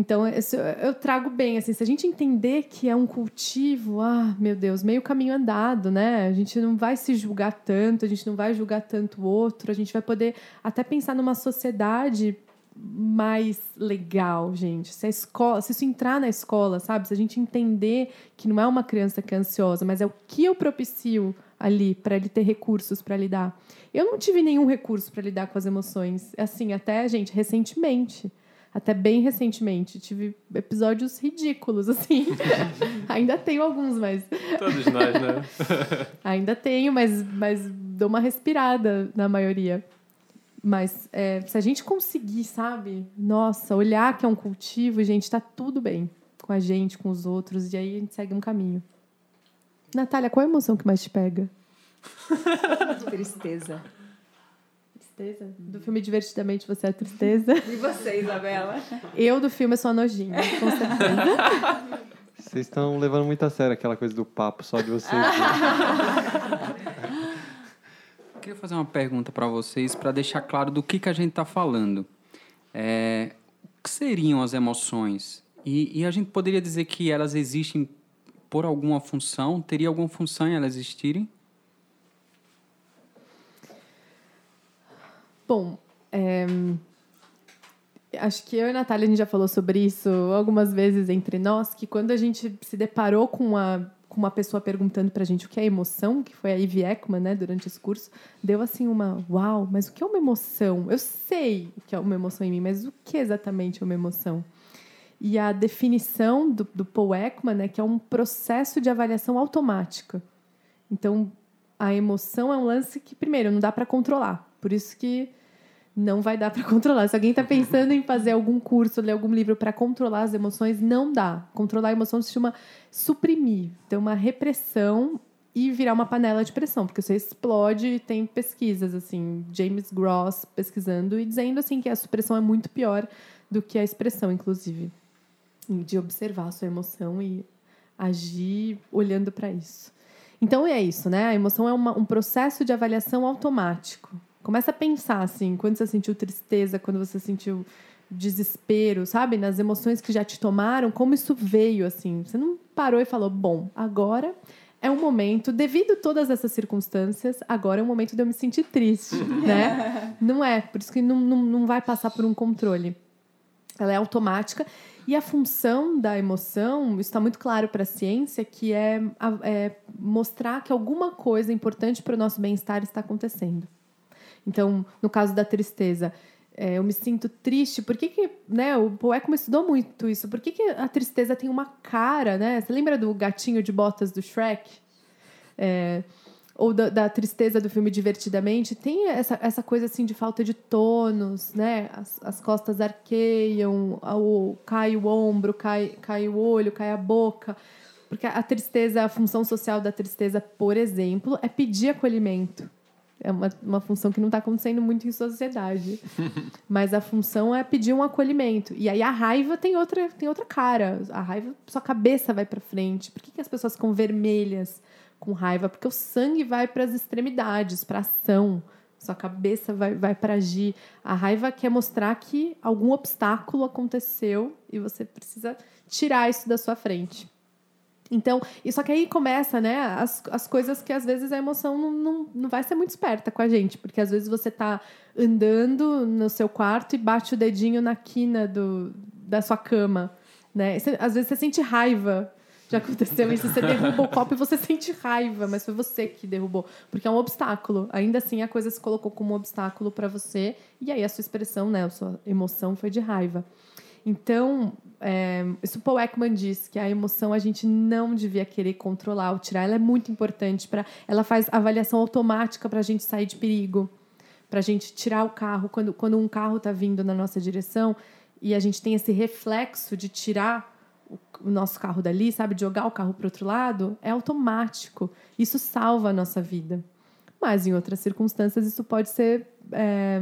Então, eu trago bem, assim, se a gente entender que é um cultivo, ah, meu Deus, meio caminho andado, né? A gente não vai se julgar tanto, a gente não vai julgar tanto o outro, a gente vai poder até pensar numa sociedade mais legal, gente. Se a escola, se isso entrar na escola, sabe? Se a gente entender que não é uma criança que é ansiosa, mas é o que eu propicio ali para ele ter recursos para lidar. Eu não tive nenhum recurso para lidar com as emoções, assim, até, gente, recentemente até bem recentemente. Tive episódios ridículos, assim. Ainda tenho alguns, mas. Todos nós, né? Ainda tenho, mas, mas dou uma respirada na maioria. Mas é, se a gente conseguir, sabe? Nossa, olhar que é um cultivo, gente, tá tudo bem com a gente, com os outros, e aí a gente segue um caminho. Natália, qual é a emoção que mais te pega? Tristeza. Tristeza? Do filme Divertidamente você é tristeza. E você, Isabela? Eu do filme sou a nojinha, com certeza. Vocês estão levando muito a sério aquela coisa do papo só de vocês. né? Eu queria fazer uma pergunta para vocês para deixar claro do que, que a gente está falando. É, o que seriam as emoções? E, e a gente poderia dizer que elas existem por alguma função? Teria alguma função em elas existirem? Bom, é, acho que eu e a Natália a gente já falou sobre isso algumas vezes entre nós, que quando a gente se deparou com uma, com uma pessoa perguntando pra gente o que é emoção, que foi a Ivy Ekman, né, durante esse curso, deu assim uma, uau, mas o que é uma emoção? Eu sei o que é uma emoção em mim, mas o que exatamente é uma emoção? E a definição do, do Paul Ekman, né, que é um processo de avaliação automática. Então, a emoção é um lance que, primeiro, não dá para controlar. Por isso que não vai dar para controlar. Se alguém está pensando em fazer algum curso, ler algum livro para controlar as emoções, não dá. Controlar a emoção se chama suprimir, ter uma repressão e virar uma panela de pressão, porque você explode tem pesquisas assim, James Gross pesquisando e dizendo assim que a supressão é muito pior do que a expressão, inclusive, de observar a sua emoção e agir olhando para isso. Então é isso, né? A emoção é uma, um processo de avaliação automático. Começa a pensar assim, quando você sentiu tristeza, quando você sentiu desespero, sabe? Nas emoções que já te tomaram, como isso veio assim. Você não parou e falou: "Bom, agora é um momento, devido a todas essas circunstâncias, agora é um momento de eu me sentir triste, né? Não é, por isso que não, não, não vai passar por um controle. Ela é automática e a função da emoção, isso está muito claro para a ciência, que é, é mostrar que alguma coisa importante para o nosso bem-estar está acontecendo. Então, no caso da tristeza, é, eu me sinto triste. Por que, que né, o Poeco estudou muito isso? Por que, que a tristeza tem uma cara, né? Você lembra do gatinho de botas do Shrek? É, ou da, da, tristeza do filme Divertidamente, tem essa, essa coisa assim de falta de tônus, né? As, as costas arqueiam, o, cai o ombro, cai, cai o olho, cai a boca. Porque a tristeza, a função social da tristeza, por exemplo, é pedir acolhimento. É uma, uma função que não está acontecendo muito em sociedade. Mas a função é pedir um acolhimento. E aí a raiva tem outra, tem outra cara. A raiva, sua cabeça vai para frente. Por que, que as pessoas ficam vermelhas? com raiva, porque o sangue vai para as extremidades, para ação. Sua cabeça vai, vai para agir. A raiva quer mostrar que algum obstáculo aconteceu e você precisa tirar isso da sua frente. Então, e só que aí começa, né, as, as coisas que às vezes a emoção não, não, não vai ser muito esperta com a gente, porque às vezes você está andando no seu quarto e bate o dedinho na quina do, da sua cama, né? Você, às vezes você sente raiva já aconteceu isso, você derruba o copo e você sente raiva, mas foi você que derrubou, porque é um obstáculo. Ainda assim, a coisa se colocou como um obstáculo para você, e aí a sua expressão, né, a sua emoção foi de raiva. Então, é, isso Paul Ekman diz que a emoção a gente não devia querer controlar ou tirar. Ela é muito importante para, ela faz avaliação automática para a gente sair de perigo, para a gente tirar o carro quando quando um carro está vindo na nossa direção e a gente tem esse reflexo de tirar o nosso carro dali, sabe, de jogar o carro para outro lado, é automático. Isso salva a nossa vida. Mas em outras circunstâncias isso pode ser é,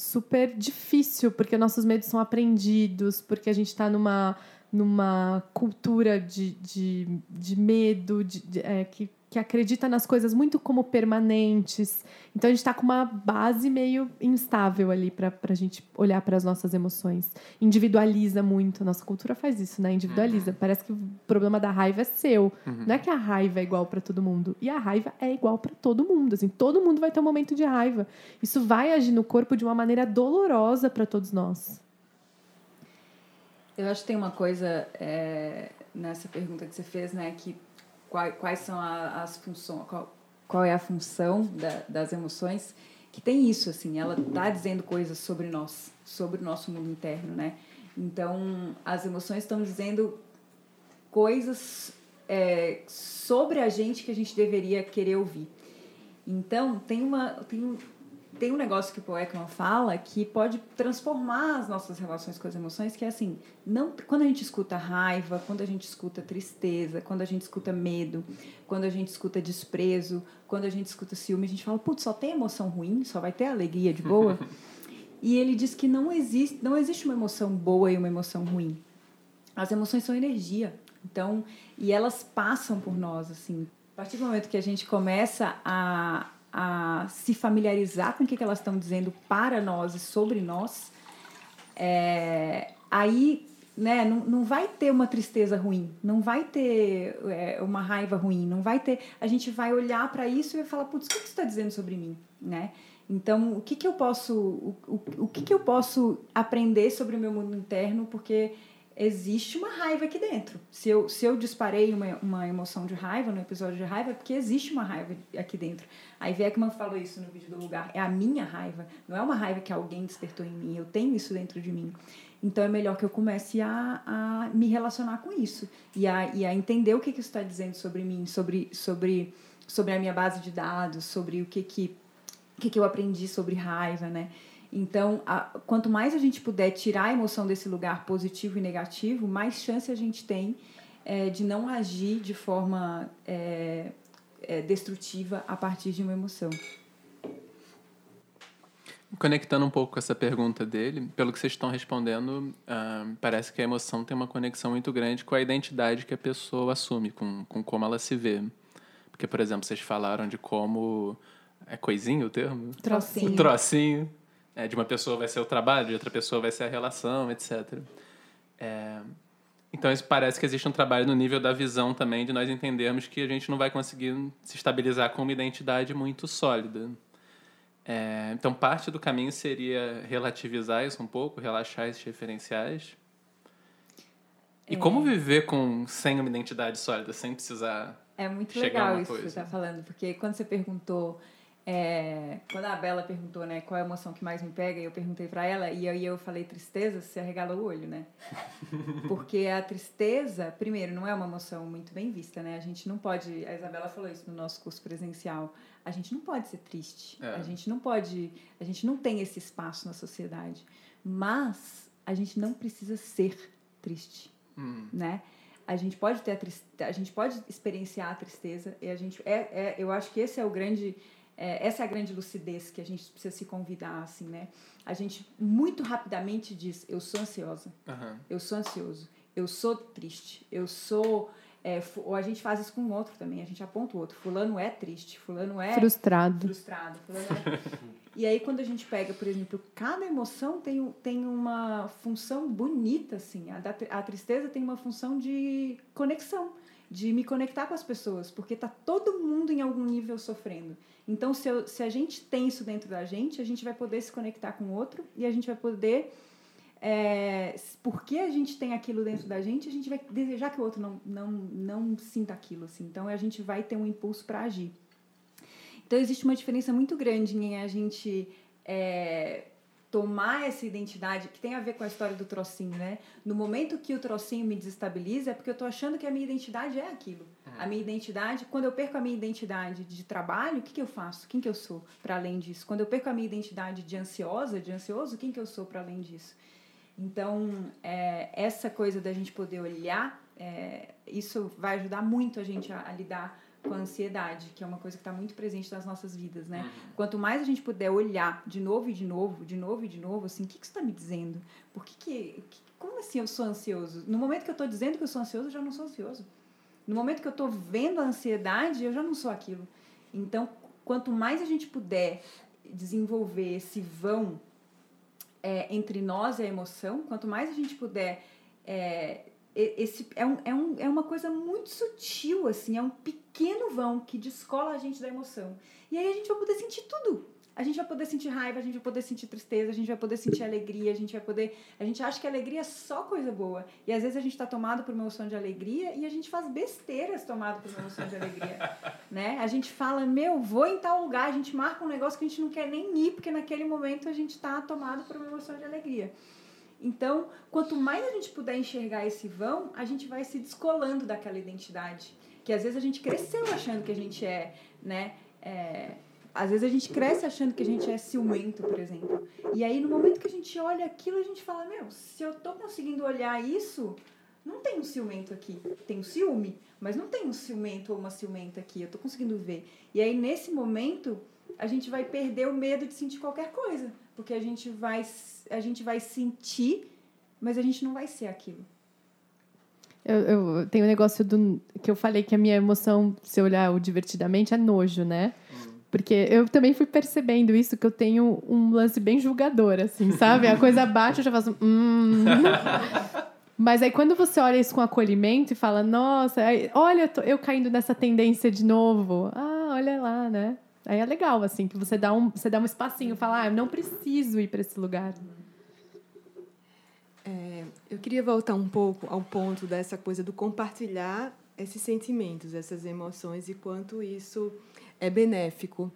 super difícil, porque nossos medos são aprendidos, porque a gente está numa, numa cultura de, de, de medo, de, de é, que que acredita nas coisas muito como permanentes. Então a gente está com uma base meio instável ali para a gente olhar para as nossas emoções. Individualiza muito. A nossa cultura faz isso, né? Individualiza. Uhum. Parece que o problema da raiva é seu. Uhum. Não é que a raiva é igual para todo mundo. E a raiva é igual para todo mundo. Assim, todo mundo vai ter um momento de raiva. Isso vai agir no corpo de uma maneira dolorosa para todos nós. Eu acho que tem uma coisa é, nessa pergunta que você fez, né? Que quais, quais são a, as funções, qual, qual é a função da, das emoções, que tem isso, assim, ela está dizendo coisas sobre nós, sobre o nosso mundo interno, né? Então, as emoções estão dizendo coisas é, sobre a gente que a gente deveria querer ouvir. Então, tem uma, tem tem um negócio que o Paul Ekman fala que pode transformar as nossas relações com as emoções, que é assim, não, quando a gente escuta raiva, quando a gente escuta tristeza, quando a gente escuta medo, quando a gente escuta desprezo, quando a gente escuta ciúme, a gente fala, putz, só tem emoção ruim, só vai ter alegria de boa. e ele diz que não existe, não existe uma emoção boa e uma emoção ruim. As emoções são energia. Então, e elas passam por nós, assim. A partir do momento que a gente começa a a se familiarizar com o que, que elas estão dizendo para nós e sobre nós, é, aí né, não, não vai ter uma tristeza ruim, não vai ter é, uma raiva ruim, não vai ter. A gente vai olhar para isso e vai falar, putz, o que, que está dizendo sobre mim? Né? Então, o que, que eu posso, o, o, o que, que eu posso aprender sobre o meu mundo interno? Porque existe uma raiva aqui dentro. Se eu, se eu disparei uma, uma emoção de raiva no episódio de raiva, é porque existe uma raiva aqui dentro. Aí Beckman falou isso no vídeo do lugar. É a minha raiva, não é uma raiva que alguém despertou em mim. Eu tenho isso dentro de mim. Então é melhor que eu comece a, a me relacionar com isso e a, e a entender o que, que isso está dizendo sobre mim, sobre, sobre, sobre a minha base de dados, sobre o que, que, que, que eu aprendi sobre raiva, né? Então, a, quanto mais a gente puder tirar a emoção desse lugar positivo e negativo, mais chance a gente tem é, de não agir de forma é, é, destrutiva a partir de uma emoção. Conectando um pouco com essa pergunta dele, pelo que vocês estão respondendo, uh, parece que a emoção tem uma conexão muito grande com a identidade que a pessoa assume, com, com como ela se vê. Porque, por exemplo, vocês falaram de como. É coisinho o termo? Trocinho. O trocinho. É, de uma pessoa vai ser o trabalho, de outra pessoa vai ser a relação, etc. É, então, isso parece que existe um trabalho no nível da visão também, de nós entendermos que a gente não vai conseguir se estabilizar com uma identidade muito sólida. É, então, parte do caminho seria relativizar isso um pouco, relaxar esses referenciais. E é. como viver com sem uma identidade sólida, sem precisar. É muito legal isso coisa. que você está falando, porque quando você perguntou é, quando a Bela perguntou, né, qual é a emoção que mais me pega, eu perguntei para ela e aí eu falei tristeza, você arregala o olho, né? Porque a tristeza, primeiro, não é uma emoção muito bem vista, né? A gente não pode, a Isabela falou isso no nosso curso presencial, a gente não pode ser triste. É. A gente não pode, a gente não tem esse espaço na sociedade. Mas a gente não precisa ser triste, hum. né? A gente pode ter a tristeza, a gente pode experienciar a tristeza e a gente é, é eu acho que esse é o grande é, essa é a grande lucidez que a gente precisa se convidar, assim, né? A gente muito rapidamente diz, eu sou ansiosa, uhum. eu sou ansioso, eu sou triste, eu sou... É, ou a gente faz isso com o outro também, a gente aponta o outro. Fulano é triste, fulano é... Frustrado. Frustrado. Fulano é... e aí, quando a gente pega, por exemplo, cada emoção tem, tem uma função bonita, assim. A, da, a tristeza tem uma função de conexão, de me conectar com as pessoas, porque tá todo mundo em algum nível sofrendo. Então, se, eu, se a gente tem isso dentro da gente, a gente vai poder se conectar com o outro e a gente vai poder. É, porque a gente tem aquilo dentro da gente, a gente vai desejar que o outro não, não, não sinta aquilo. Assim. Então, a gente vai ter um impulso para agir. Então, existe uma diferença muito grande em a gente é, tomar essa identidade, que tem a ver com a história do trocinho, né? No momento que o trocinho me desestabiliza, é porque eu tô achando que a minha identidade é aquilo. Uhum. A minha identidade, quando eu perco a minha identidade de trabalho, o que, que eu faço? Quem que eu sou para além disso? Quando eu perco a minha identidade de ansiosa, de ansioso, quem que eu sou para além disso? Então, é, essa coisa da gente poder olhar, é, isso vai ajudar muito a gente a, a lidar com a ansiedade, que é uma coisa que está muito presente nas nossas vidas, né? Uhum. Quanto mais a gente puder olhar de novo e de novo, de novo e de novo, assim, o que, que você está me dizendo? Por que que, como assim eu sou ansioso? No momento que eu estou dizendo que eu sou ansioso, eu já não sou ansioso. No momento que eu estou vendo a ansiedade, eu já não sou aquilo. Então, quanto mais a gente puder desenvolver esse vão é, entre nós e a emoção, quanto mais a gente puder é, esse é, um, é, um, é uma coisa muito sutil, assim, é um pequeno vão que descola a gente da emoção. E aí a gente vai poder sentir tudo. A gente vai poder sentir raiva, a gente vai poder sentir tristeza, a gente vai poder sentir alegria, a gente vai poder. A gente acha que alegria é só coisa boa. E às vezes a gente está tomado por uma emoção de alegria e a gente faz besteiras tomado por uma emoção de alegria. né? A gente fala, meu, vou em tal lugar, a gente marca um negócio que a gente não quer nem ir, porque naquele momento a gente está tomado por uma emoção de alegria. Então, quanto mais a gente puder enxergar esse vão, a gente vai se descolando daquela identidade. Que às vezes a gente cresceu achando que a gente é, né? É, às vezes a gente cresce achando que a gente é ciumento, por exemplo. E aí, no momento que a gente olha aquilo, a gente fala: Meu, se eu tô conseguindo olhar isso, não tem um ciumento aqui. Tem um ciúme, mas não tem um ciumento ou uma ciumenta aqui. Eu tô conseguindo ver. E aí, nesse momento, a gente vai perder o medo de sentir qualquer coisa. Porque a gente vai, a gente vai sentir, mas a gente não vai ser aquilo. Eu, eu tenho um negócio do, que eu falei que a minha emoção, se olhar o divertidamente, é nojo, né? Porque eu também fui percebendo isso, que eu tenho um lance bem julgador, assim, sabe? A coisa bate, eu já faço. Hum. Mas aí quando você olha isso com acolhimento e fala, nossa, aí, olha, eu, tô, eu caindo nessa tendência de novo. Ah, olha lá, né? Aí é legal, assim, que você dá um, você dá um espacinho, fala, ah, eu não preciso ir para esse lugar. É, eu queria voltar um pouco ao ponto dessa coisa do compartilhar esses sentimentos, essas emoções e quanto isso é benéfico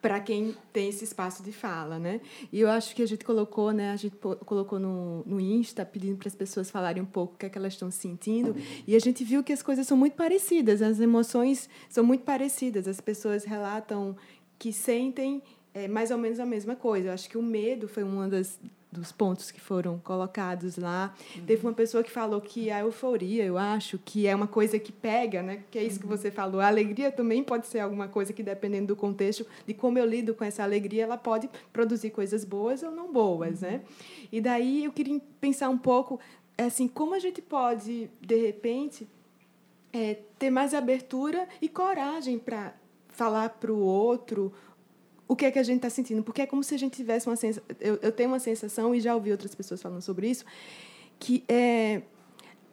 para quem tem esse espaço de fala, né? E eu acho que a gente colocou, né? A gente colocou no, no Insta pedindo para as pessoas falarem um pouco o que é que elas estão sentindo e a gente viu que as coisas são muito parecidas, as emoções são muito parecidas. As pessoas relatam que sentem é, mais ou menos a mesma coisa. Eu acho que o medo foi uma das dos pontos que foram colocados lá. Uhum. Teve uma pessoa que falou que a euforia, eu acho, que é uma coisa que pega, né? Que é isso uhum. que você falou. A alegria também pode ser alguma coisa que, dependendo do contexto, de como eu lido com essa alegria, ela pode produzir coisas boas ou não boas, uhum. né? E daí eu queria pensar um pouco, assim, como a gente pode, de repente, é, ter mais abertura e coragem para falar para o outro o que é que a gente está sentindo. Porque é como se a gente tivesse uma sensação. Eu, eu tenho uma sensação, e já ouvi outras pessoas falando sobre isso, que é,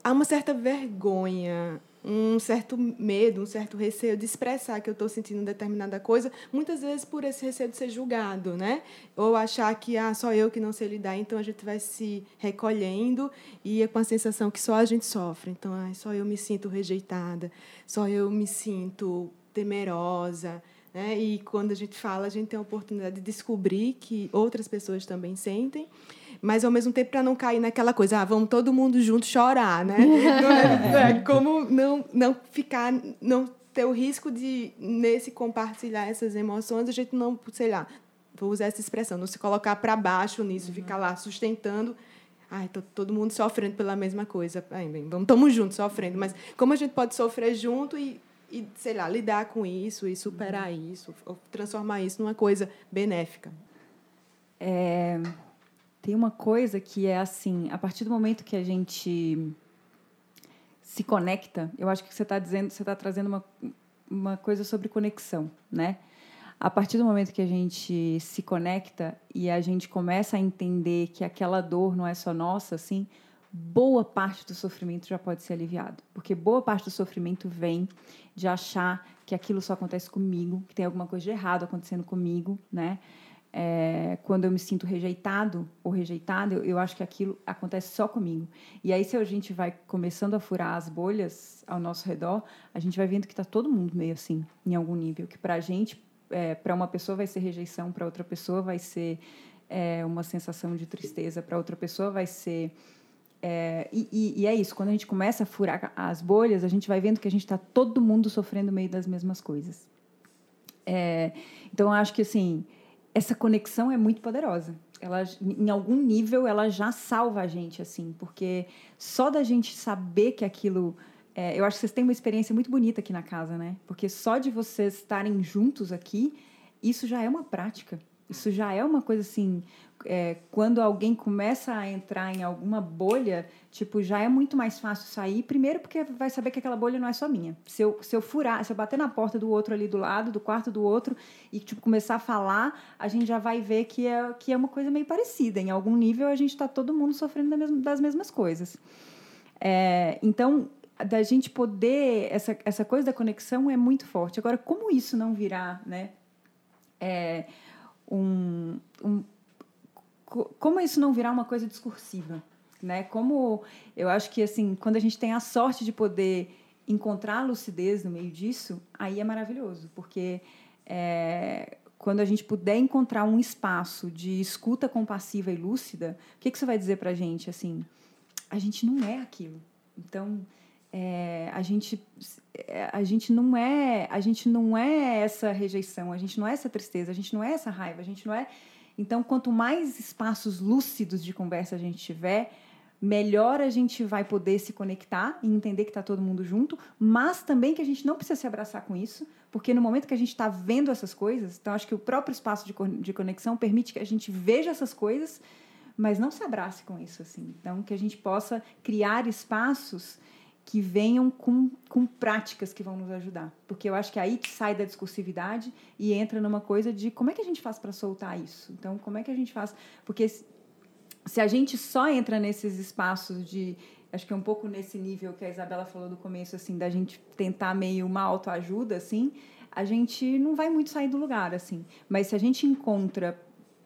há uma certa vergonha, um certo medo, um certo receio de expressar que eu estou sentindo determinada coisa, muitas vezes por esse receio de ser julgado, né? Ou achar que ah, só eu que não sei lidar, então a gente vai se recolhendo e é com a sensação que só a gente sofre. Então, ah, só eu me sinto rejeitada, só eu me sinto temerosa. Né? E quando a gente fala, a gente tem a oportunidade de descobrir que outras pessoas também sentem, mas ao mesmo tempo para não cair naquela coisa, ah, vamos todo mundo junto chorar, né? não é, é, como não, não ficar, não ter o risco de, nesse compartilhar essas emoções, a gente não, sei lá, vou usar essa expressão, não se colocar para baixo nisso, uhum. ficar lá sustentando Ai, tô todo mundo sofrendo pela mesma coisa. Ai, bem, vamos, estamos juntos sofrendo. Mas como a gente pode sofrer junto e e, sei lá, lidar com isso e superar uhum. isso, transformar isso numa coisa benéfica. É, tem uma coisa que é assim, a partir do momento que a gente se conecta, eu acho que você está dizendo, você está trazendo uma, uma coisa sobre conexão, né? A partir do momento que a gente se conecta e a gente começa a entender que aquela dor não é só nossa, assim, boa parte do sofrimento já pode ser aliviado. Porque boa parte do sofrimento vem de achar que aquilo só acontece comigo, que tem alguma coisa de errado acontecendo comigo, né? É, quando eu me sinto rejeitado ou rejeitada, eu, eu, acho que aquilo acontece só comigo. E aí, se a gente vai começando a furar as bolhas ao nosso redor, a gente vai vendo que está todo mundo meio assim, em algum nível. Que para a gente, é, para uma pessoa vai ser rejeição, para outra pessoa vai ser é, uma sensação de tristeza, para outra pessoa vai ser é, e, e, é isso, quando a gente começa a furar as bolhas, a gente vai vendo que a gente está todo mundo sofrendo meio das mesmas coisas. É, então, acho que assim, essa conexão é muito poderosa. Ela, em algum nível, ela já salva a gente, assim, porque só da gente saber que aquilo. É, eu acho que vocês têm uma experiência muito bonita aqui na casa, né? Porque só de vocês estarem juntos aqui, isso já é uma prática. Isso já é uma coisa assim é, quando alguém começa a entrar em alguma bolha, tipo, já é muito mais fácil sair. Primeiro, porque vai saber que aquela bolha não é só minha. Se eu, se eu furar, se eu bater na porta do outro ali do lado, do quarto do outro, e tipo, começar a falar, a gente já vai ver que é, que é uma coisa meio parecida. Em algum nível, a gente está todo mundo sofrendo das mesmas, das mesmas coisas. É, então, da gente poder. Essa, essa coisa da conexão é muito forte. Agora, como isso não virar, né? É, um, um como isso não virar uma coisa discursiva, né? Como eu acho que assim, quando a gente tem a sorte de poder encontrar lucidez no meio disso, aí é maravilhoso, porque é, quando a gente puder encontrar um espaço de escuta compassiva e lúcida, o que, que você vai dizer para a gente? Assim, a gente não é aquilo. Então, é, a gente é, a gente não é a gente não é essa rejeição, a gente não é essa tristeza, a gente não é essa raiva, a gente não é. Então, quanto mais espaços lúcidos de conversa a gente tiver, melhor a gente vai poder se conectar e entender que está todo mundo junto, mas também que a gente não precisa se abraçar com isso, porque no momento que a gente está vendo essas coisas, então acho que o próprio espaço de, conexão permite que a gente veja essas coisas, mas não se abrace com isso assim. Então, que a gente possa criar espaços que venham com, com práticas que vão nos ajudar. Porque eu acho que aí que sai da discursividade e entra numa coisa de como é que a gente faz para soltar isso? Então, como é que a gente faz? Porque se a gente só entra nesses espaços de acho que é um pouco nesse nível que a Isabela falou do começo assim da gente tentar meio uma autoajuda assim a gente não vai muito sair do lugar assim mas se a gente encontra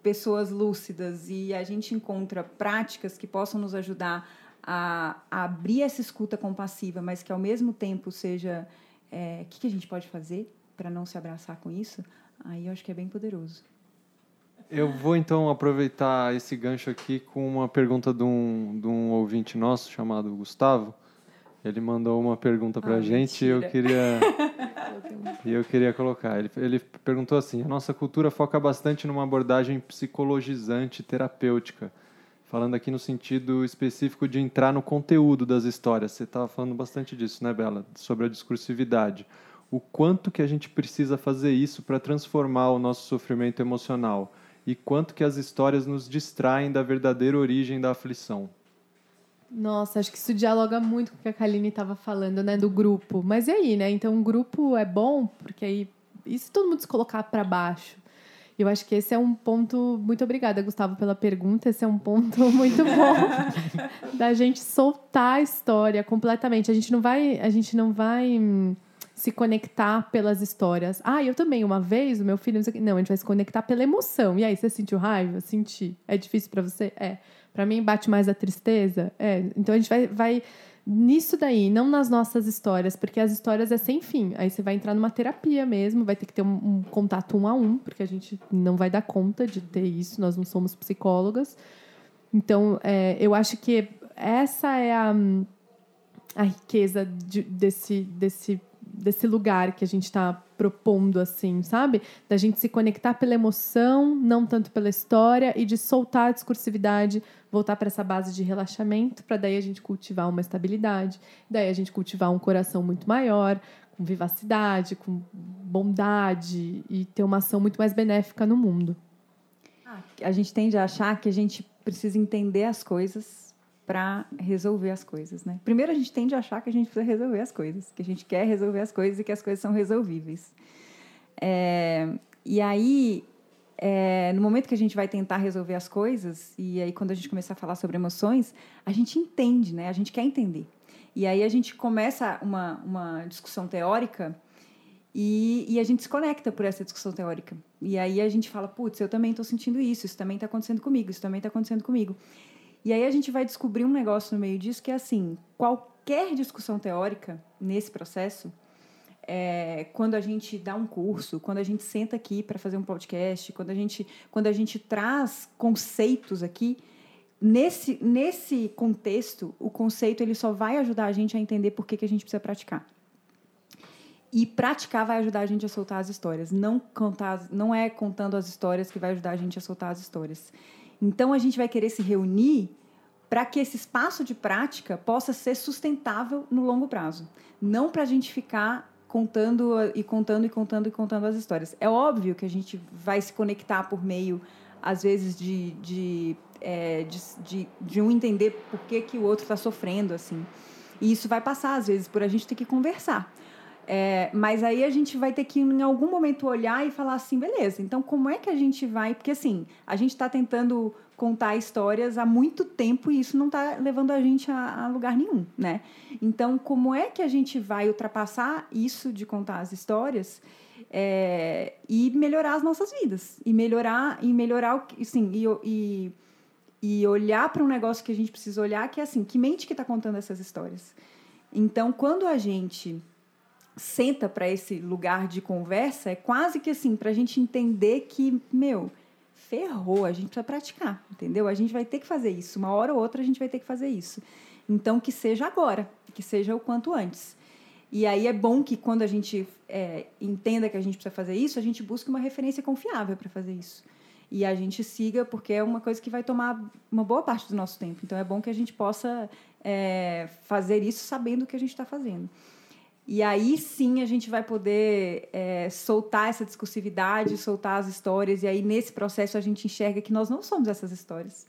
pessoas lúcidas e a gente encontra práticas que possam nos ajudar a, a abrir essa escuta compassiva, mas que ao mesmo tempo seja é, o que, que a gente pode fazer para não se abraçar com isso, aí eu acho que é bem poderoso. Eu vou então aproveitar esse gancho aqui com uma pergunta de um, de um ouvinte nosso chamado Gustavo. Ele mandou uma pergunta para a ah, gente mentira. e eu queria e eu queria colocar. Ele, ele perguntou assim: a nossa cultura foca bastante numa abordagem psicologizante, terapêutica falando aqui no sentido específico de entrar no conteúdo das histórias. Você estava falando bastante disso, né, Bela? Sobre a discursividade. O quanto que a gente precisa fazer isso para transformar o nosso sofrimento emocional e quanto que as histórias nos distraem da verdadeira origem da aflição. Nossa, acho que isso dialoga muito com o que a Kaline estava falando, né, do grupo. Mas e aí, né? Então, um grupo é bom porque aí e se todo mundo se colocar para baixo? Eu acho que esse é um ponto. Muito obrigada, Gustavo, pela pergunta. Esse é um ponto muito bom da gente soltar a história completamente. A gente não vai, a gente não vai hum, se conectar pelas histórias. Ah, eu também, uma vez, o meu filho. Não, a gente vai se conectar pela emoção. E aí, você sentiu raiva? Senti. É difícil para você? É. Para mim, bate mais a tristeza? É. Então a gente vai, vai nisso daí, não nas nossas histórias, porque as histórias é sem fim. Aí você vai entrar numa terapia mesmo, vai ter que ter um, um, contato um a um, porque a gente não vai dar conta de ter isso, nós não somos psicólogas. Então, é, eu acho que essa é a, a riqueza de, desse, desse desse lugar que a gente está propondo, assim, sabe? Da gente se conectar pela emoção, não tanto pela história, e de soltar a discursividade, voltar para essa base de relaxamento, para daí a gente cultivar uma estabilidade, daí a gente cultivar um coração muito maior, com vivacidade, com bondade, e ter uma ação muito mais benéfica no mundo. A gente tende a achar que a gente precisa entender as coisas para resolver as coisas, né? Primeiro a gente tende a achar que a gente precisa resolver as coisas, que a gente quer resolver as coisas e que as coisas são resolvíveis. É, e aí, é, no momento que a gente vai tentar resolver as coisas, e aí quando a gente começa a falar sobre emoções, a gente entende, né? A gente quer entender. E aí a gente começa uma, uma discussão teórica e, e, a gente se conecta por essa discussão teórica. E aí a gente fala, putz, eu também estou sentindo isso, isso também está acontecendo comigo, isso também está acontecendo comigo. E aí a gente vai descobrir um negócio no meio disso que é assim: qualquer discussão teórica nesse processo, é, quando a gente dá um curso, quando a gente senta aqui para fazer um podcast, quando a gente, quando a gente traz conceitos aqui, nesse, nesse contexto, o conceito ele só vai ajudar a gente a entender por que, que a gente precisa praticar. E praticar vai ajudar a gente a soltar as histórias. Não, contar, não é contando as histórias que vai ajudar a gente a soltar as histórias. Então a gente vai querer se reunir para que esse espaço de prática possa ser sustentável no longo prazo. Não para a gente ficar contando e contando e contando e contando as histórias. É óbvio que a gente vai se conectar por meio, às vezes, de, de, é, de, de, de, um entender por que, que o outro está sofrendo. assim. E isso vai passar, às vezes, por a gente ter que conversar. É, mas aí a gente vai ter que, em algum momento, olhar e falar assim: beleza, então como é que a gente vai. Porque, assim, a gente está tentando contar histórias há muito tempo e isso não está levando a gente a, a, lugar nenhum, né? Então, como é que a gente vai ultrapassar isso de contar as histórias é, e melhorar as nossas vidas? E melhorar, e melhorar o assim, e, e, e olhar para um negócio que a gente precisa olhar, que é assim: que mente que está contando essas histórias? Então, quando a gente senta para esse lugar de conversa é quase que assim, para a gente entender que, meu, ferrou, a gente precisa praticar, entendeu? A gente vai ter que fazer isso, uma hora ou outra a gente vai ter que fazer isso. Então, que seja agora. que seja o quanto antes. E aí é bom que quando a gente é, entenda que a gente precisa fazer isso, a gente busque uma referência confiável para fazer isso. E a gente siga, porque é uma coisa que vai tomar uma boa parte do nosso tempo. Então é bom que a gente possa é, fazer isso sabendo o que a gente está fazendo. E aí sim a gente vai poder é, soltar essa discursividade, soltar as histórias, e aí nesse processo a gente enxerga que nós não somos essas histórias,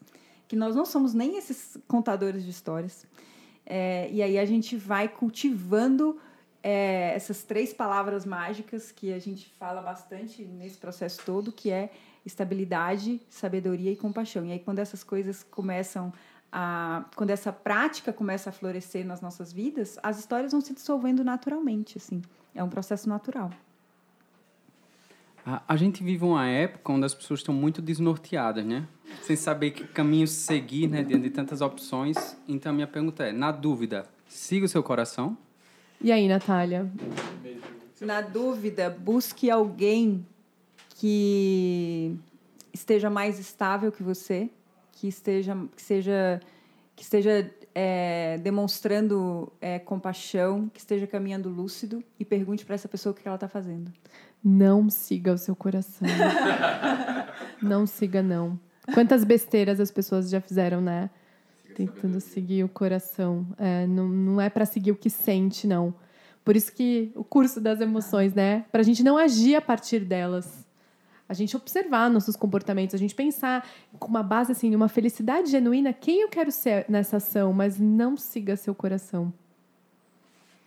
que nós não somos nem esses contadores de histórias. É, e aí a gente vai cultivando é, essas três palavras mágicas que a gente fala bastante nesse processo todo, que é estabilidade, sabedoria e compaixão. E aí quando essas coisas começam a, quando essa prática começa a florescer nas nossas vidas, as histórias vão se dissolvendo naturalmente, assim. É um processo natural. A, a gente vive uma época onde as pessoas estão muito desnorteadas, né? Sem saber que caminho seguir, né? Diante de tantas opções. Então, a minha pergunta é, na dúvida, siga o seu coração? E aí, Natália? Na dúvida, busque alguém que esteja mais estável que você, que esteja que seja que esteja é, demonstrando é, compaixão, que esteja caminhando lúcido e pergunte para essa pessoa o que ela está fazendo. Não siga o seu coração. não siga, não. Quantas besteiras as pessoas já fizeram, né? Tentando seguir o coração. É, não, não é para seguir o que sente, não. Por isso que o curso das emoções, né? Para a gente não agir a partir delas a gente observar nossos comportamentos, a gente pensar com uma base assim, uma felicidade genuína, quem eu quero ser nessa ação, mas não siga seu coração.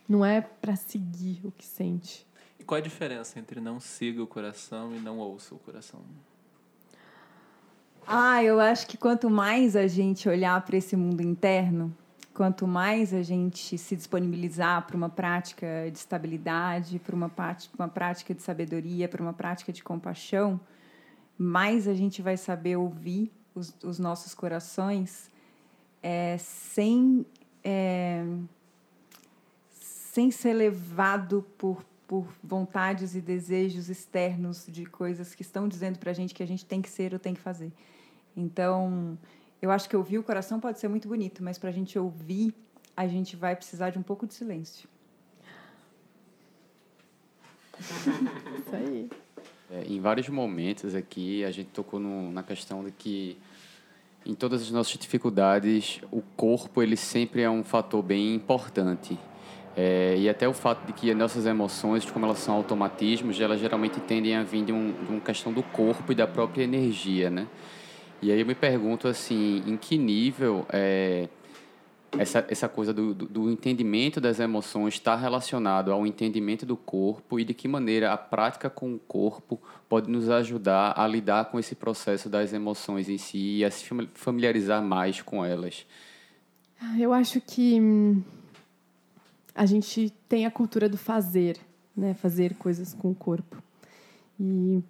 Não é para seguir o que sente. E qual a diferença entre não siga o coração e não ouça o coração? Ah, eu acho que quanto mais a gente olhar para esse mundo interno, quanto mais a gente se disponibilizar para uma prática de estabilidade, para uma, uma prática de sabedoria, para uma prática de compaixão, mais a gente vai saber ouvir os, os nossos corações é, sem, é, sem ser levado por, por vontades e desejos externos de coisas que estão dizendo para a gente que a gente tem que ser ou tem que fazer. Então, eu acho que ouvir o coração pode ser muito bonito, mas para a gente ouvir, a gente vai precisar de um pouco de silêncio. Isso aí. É, em vários momentos aqui, a gente tocou no, na questão de que em todas as nossas dificuldades, o corpo ele sempre é um fator bem importante. É, e até o fato de que as nossas emoções, como elas são automatismos, elas geralmente tendem a vir de, um, de uma questão do corpo e da própria energia, né? E aí eu me pergunto assim, em que nível é, essa, essa coisa do, do, do, entendimento das emoções está relacionado ao entendimento do corpo e de que maneira a prática com o corpo pode nos ajudar a lidar com esse processo das emoções em si e a se familiarizar mais com elas. Ah, eu acho que hum, a gente tem a cultura do fazer, né? Fazer coisas com o corpo. E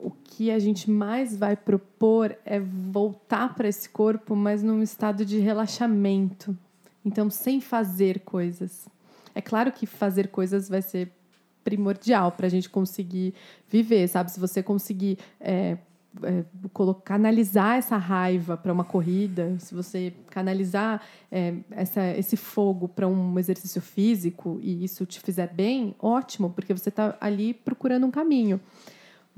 o que a gente mais vai propor é voltar para esse corpo, mas num estado de relaxamento. Então, sem fazer coisas. É claro que fazer coisas vai ser primordial para a gente conseguir viver, sabe? Se você conseguir é, é, colocar, canalizar essa raiva para uma corrida, se você canalizar é, essa, esse fogo para um exercício físico e isso te fizer bem, ótimo, porque você está ali procurando um caminho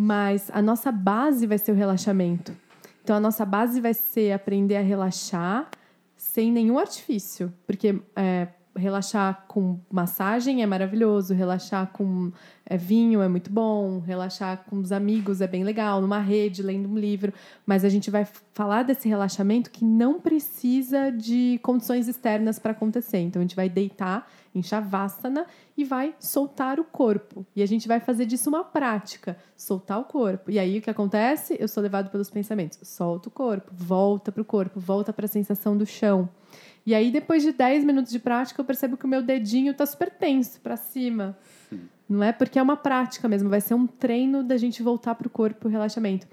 mas a nossa base vai ser o relaxamento. Então a nossa base vai ser aprender a relaxar sem nenhum artifício, porque é, relaxar com massagem é maravilhoso, relaxar com é, vinho é muito bom, relaxar com os amigos é bem legal, numa rede, lendo um livro, mas a gente vai falar desse relaxamento que não precisa de condições externas para acontecer. Então a gente vai deitar em Shavasana e vai soltar o corpo. E a gente vai fazer disso uma prática, soltar o corpo. E aí o que acontece? Eu sou levado pelos pensamentos. Solta o corpo, volta para o corpo, volta para a sensação do chão. E aí, depois de 10 minutos de prática, eu percebo que o meu dedinho está super tenso para cima. Não é porque é uma prática mesmo, vai ser um treino da gente voltar para o corpo, o relaxamento.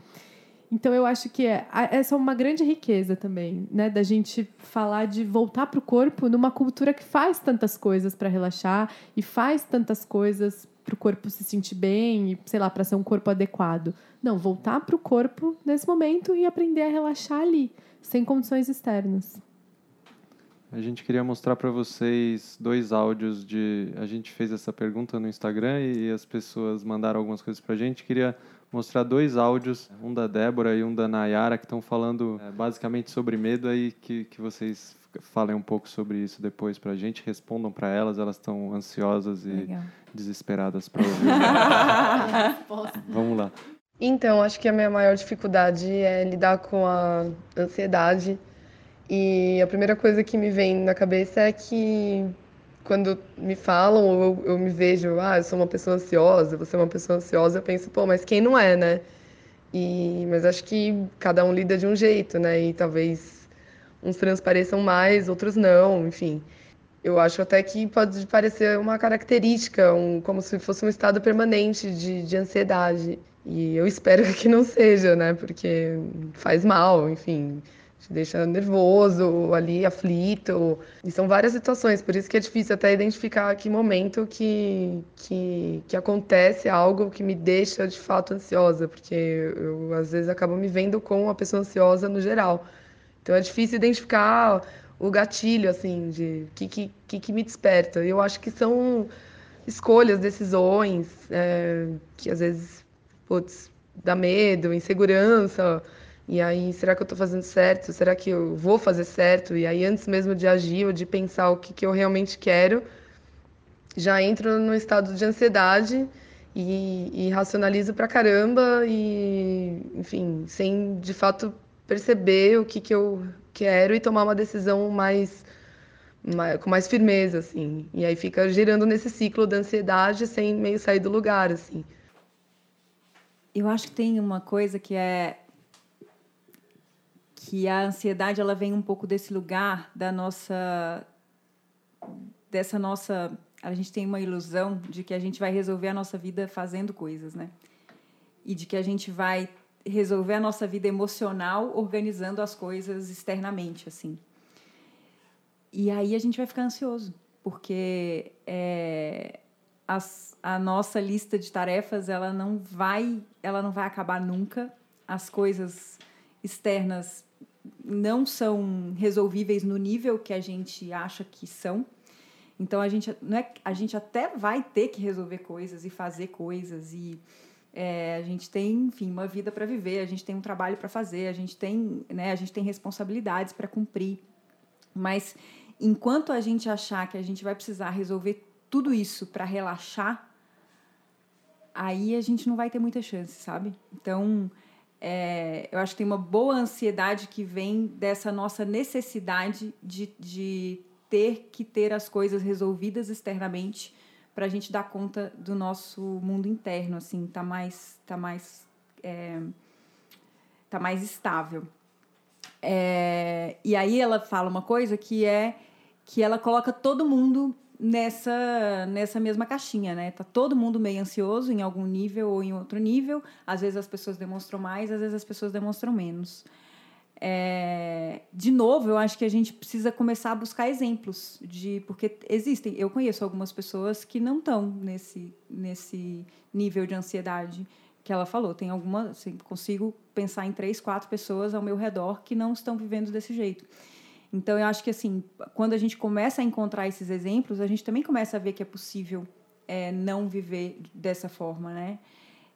Então eu acho que é, essa é uma grande riqueza também, né, da gente falar de voltar para o corpo numa cultura que faz tantas coisas para relaxar e faz tantas coisas para o corpo se sentir bem e sei lá para ser um corpo adequado. Não, voltar para o corpo nesse momento e aprender a relaxar ali, sem condições externas. A gente queria mostrar para vocês dois áudios de. A gente fez essa pergunta no Instagram e as pessoas mandaram algumas coisas para a gente. Queria mostrar dois áudios, um da Débora e um da Nayara, que estão falando é, basicamente sobre medo aí, que, que vocês falem um pouco sobre isso depois para a gente, respondam para elas, elas estão ansiosas e Legal. desesperadas para ouvir. Vamos lá. Então, acho que a minha maior dificuldade é lidar com a ansiedade. E a primeira coisa que me vem na cabeça é que quando me falam ou eu, eu, me vejo, ah, eu sou uma pessoa ansiosa, você é uma pessoa ansiosa, eu penso, pô, mas quem não é, né? E, mas acho que cada um lida de um jeito, né? E talvez uns transpareçam mais, outros não, enfim. Eu acho até que pode parecer uma característica, um, como se fosse um estado permanente de, de ansiedade. E eu espero que não seja, né? Porque faz mal, enfim te deixa nervoso, ali, aflito. E são várias situações, por isso que é difícil até identificar que momento que, que, que acontece algo que me deixa de fato ansiosa, porque eu às vezes acabo me vendo como uma pessoa ansiosa no geral. Então é difícil identificar o gatilho, assim, de que, que, que me desperta. Eu acho que são escolhas, decisões, é, que às vezes, putz, dá medo, insegurança e aí, será que eu estou fazendo certo? Será que eu vou fazer certo? E aí, antes mesmo de agir ou de pensar o que, que eu realmente quero, já entro no estado de ansiedade e, e racionalizo pra caramba e, enfim, sem de fato perceber o que, que eu quero e tomar uma decisão mais, mais, com mais firmeza, assim. E aí fica girando nesse ciclo da ansiedade sem meio sair do lugar, assim. Eu acho que tem uma coisa que é que a ansiedade ela vem um pouco desse lugar da nossa dessa nossa a gente tem uma ilusão de que a gente vai resolver a nossa vida fazendo coisas, né? E de que a gente vai resolver a nossa vida emocional organizando as coisas externamente, assim. E aí a gente vai ficar ansioso, porque é, as, a nossa lista de tarefas ela não vai ela não vai acabar nunca. As coisas externas não são resolvíveis no nível que a gente acha que são. Então a gente, não é, a gente até vai ter que resolver coisas e fazer coisas e é, a gente tem, enfim, uma vida para viver, a gente tem um trabalho para fazer, a gente tem, né, a gente tem responsabilidades para cumprir. Mas enquanto a gente achar que a gente vai precisar resolver tudo isso para relaxar, aí a gente não vai ter muita chance, sabe? Então, é, eu acho que tem uma boa ansiedade que vem dessa nossa necessidade de, de ter que ter as coisas resolvidas externamente para a gente dar conta do nosso mundo interno, assim, tá mais, tá mais, é, tá mais estável. É, e aí ela fala uma coisa que é que ela coloca todo mundo nessa nessa mesma caixinha, né? Tá todo mundo meio ansioso em algum nível ou em outro nível. Às vezes as pessoas demonstram mais, às vezes as pessoas demonstram menos. É, de novo, eu acho que a gente precisa começar a buscar exemplos de porque existem. Eu conheço algumas pessoas que não estão nesse nesse nível de ansiedade que ela falou. Tem alguma, assim, consigo pensar em três, quatro pessoas ao meu redor que não estão vivendo desse jeito. Então, eu acho que, assim, quando a gente começa a encontrar esses exemplos, a gente também começa a ver que é possível é, não viver dessa forma, né?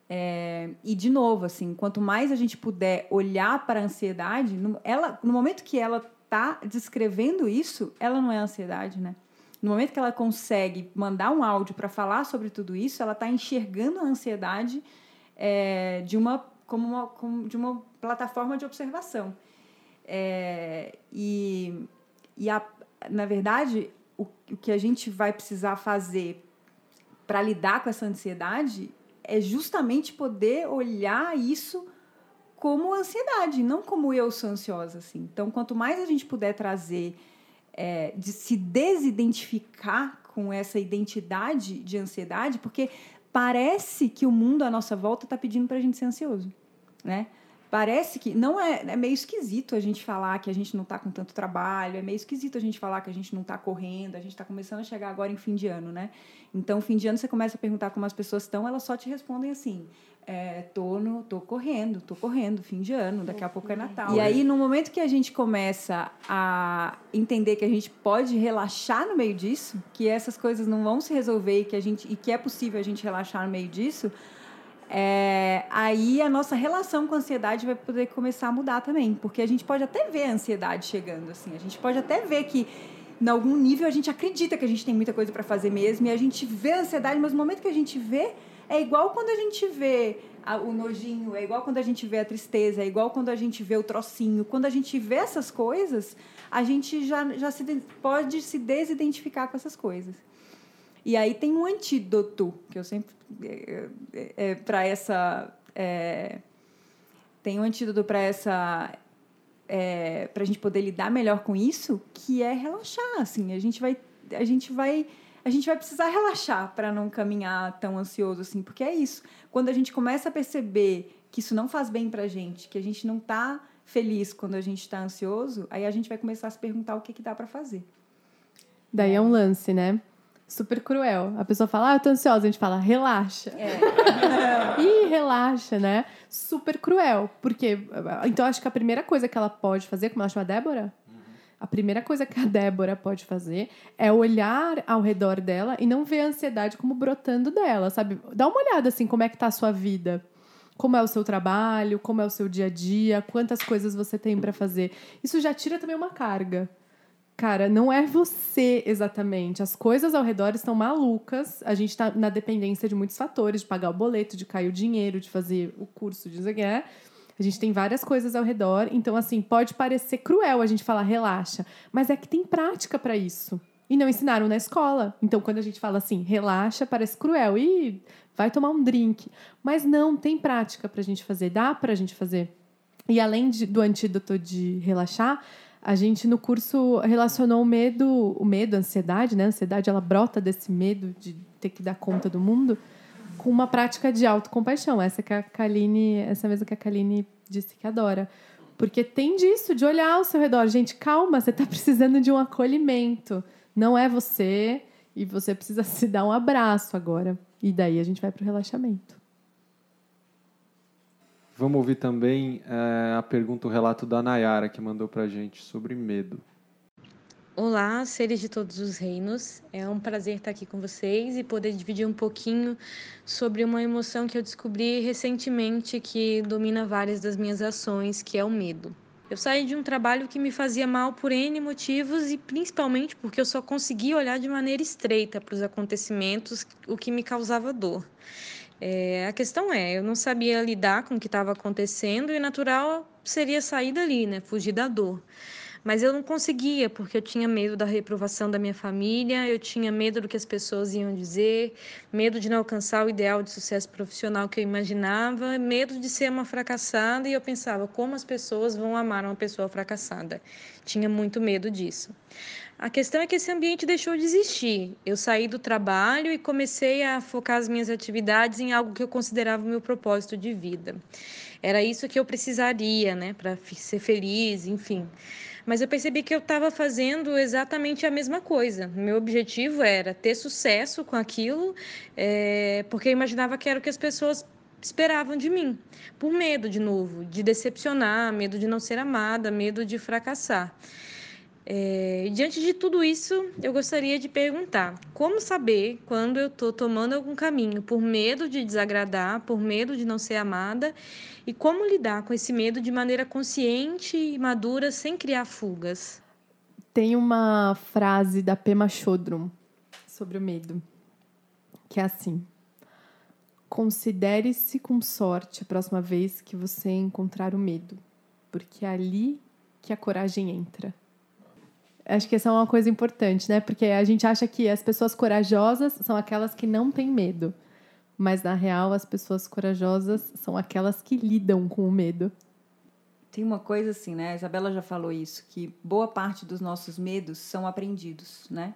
É, e, de novo, assim, quanto mais a gente puder olhar para a ansiedade, no, ela, no momento que ela está descrevendo isso, ela não é ansiedade, né? No momento que ela consegue mandar um áudio para falar sobre tudo isso, ela está enxergando a ansiedade é, de uma como uma como de uma plataforma de observação. É, e e a, na verdade, o, o que a gente vai precisar fazer para lidar com essa ansiedade é justamente poder olhar isso como ansiedade, não como eu sou ansiosa. Assim. Então, quanto mais a gente puder trazer, é, de se desidentificar com essa identidade de ansiedade, porque parece que o mundo à nossa volta está pedindo para a gente ser ansioso, né? Parece que não é, é meio esquisito a gente falar que a gente não está com tanto trabalho, é meio esquisito a gente falar que a gente não está correndo, a gente está começando a chegar agora em fim de ano, né? Então, fim de ano você começa a perguntar como as pessoas estão, elas só te respondem assim: é, tô, no, tô correndo, tô correndo, fim de ano, daqui a pouco é Natal. E aí, no momento que a gente começa a entender que a gente pode relaxar no meio disso, que essas coisas não vão se resolver e que, a gente, e que é possível a gente relaxar no meio disso, é, aí a nossa relação com a ansiedade vai poder começar a mudar também, porque a gente pode até ver a ansiedade chegando, assim, a gente pode até ver que em algum nível a gente acredita que a gente tem muita coisa para fazer mesmo e a gente vê a ansiedade, mas no momento que a gente vê, é igual quando a gente vê a, o nojinho, é igual quando a gente vê a tristeza, é igual quando a gente vê o trocinho. Quando a gente vê essas coisas, a gente já, já se, pode se desidentificar com essas coisas. E aí tem um antídoto, que eu sempre. É, é, é para essa. É, tem um antídoto para essa. É, para a gente poder lidar melhor com isso, que é relaxar. Assim, a gente vai. A gente vai a gente vai precisar relaxar para não caminhar tão ansioso assim, porque é isso. Quando a gente começa a perceber que isso não faz bem para a gente, que a gente não está feliz quando a gente está ansioso, aí a gente vai começar a se perguntar o que, que dá para fazer. Daí é um lance, né? Super cruel. A pessoa fala, ah, eu tô ansiosa. A gente fala, relaxa. É. Ih, relaxa, né? Super cruel. Porque, então, acho que a primeira coisa que ela pode fazer, como ela chama Débora? A primeira coisa que a Débora pode fazer é olhar ao redor dela e não ver a ansiedade como brotando dela, sabe? Dá uma olhada, assim, como é que tá a sua vida. Como é o seu trabalho, como é o seu dia a dia, quantas coisas você tem para fazer. Isso já tira também uma carga cara, não é você exatamente. As coisas ao redor estão malucas. A gente está na dependência de muitos fatores, de pagar o boleto, de cair o dinheiro, de fazer o curso, de dizer é. A gente tem várias coisas ao redor. Então, assim, pode parecer cruel a gente falar relaxa, mas é que tem prática para isso. E não ensinaram na escola. Então, quando a gente fala assim, relaxa, parece cruel. E vai tomar um drink. Mas não, tem prática para a gente fazer. Dá para a gente fazer. E além de, do antídoto de relaxar, a gente no curso relacionou o medo, o medo, a ansiedade, né? A ansiedade ela brota desse medo de ter que dar conta do mundo com uma prática de autocompaixão. Essa que a Kaline, essa mesma que a Kaline disse que adora. Porque tem disso, de olhar ao seu redor. Gente, calma, você está precisando de um acolhimento. Não é você e você precisa se dar um abraço agora. E daí a gente vai para o relaxamento. Vamos ouvir também é, a pergunta, o relato da Nayara, que mandou para a gente sobre medo. Olá, seres de todos os reinos. É um prazer estar aqui com vocês e poder dividir um pouquinho sobre uma emoção que eu descobri recentemente que domina várias das minhas ações, que é o medo. Eu saí de um trabalho que me fazia mal por N motivos e principalmente porque eu só conseguia olhar de maneira estreita para os acontecimentos, o que me causava dor. É, a questão é, eu não sabia lidar com o que estava acontecendo e natural seria sair dali, né? Fugir da dor. Mas eu não conseguia, porque eu tinha medo da reprovação da minha família, eu tinha medo do que as pessoas iam dizer, medo de não alcançar o ideal de sucesso profissional que eu imaginava, medo de ser uma fracassada e eu pensava como as pessoas vão amar uma pessoa fracassada. Tinha muito medo disso. A questão é que esse ambiente deixou de existir. Eu saí do trabalho e comecei a focar as minhas atividades em algo que eu considerava o meu propósito de vida. Era isso que eu precisaria, né, para ser feliz, enfim. Mas eu percebi que eu estava fazendo exatamente a mesma coisa. Meu objetivo era ter sucesso com aquilo, é, porque eu imaginava que era o que as pessoas esperavam de mim, por medo, de novo, de decepcionar, medo de não ser amada, medo de fracassar. É, diante de tudo isso, eu gostaria de perguntar: como saber quando eu estou tomando algum caminho por medo de desagradar, por medo de não ser amada, e como lidar com esse medo de maneira consciente e madura sem criar fugas? Tem uma frase da Pema Chodron sobre o medo, que é assim: Considere-se com sorte a próxima vez que você encontrar o medo, porque é ali que a coragem entra. Acho que essa é uma coisa importante, né? Porque a gente acha que as pessoas corajosas são aquelas que não têm medo. Mas, na real, as pessoas corajosas são aquelas que lidam com o medo. Tem uma coisa assim, né? A Isabela já falou isso, que boa parte dos nossos medos são aprendidos, né?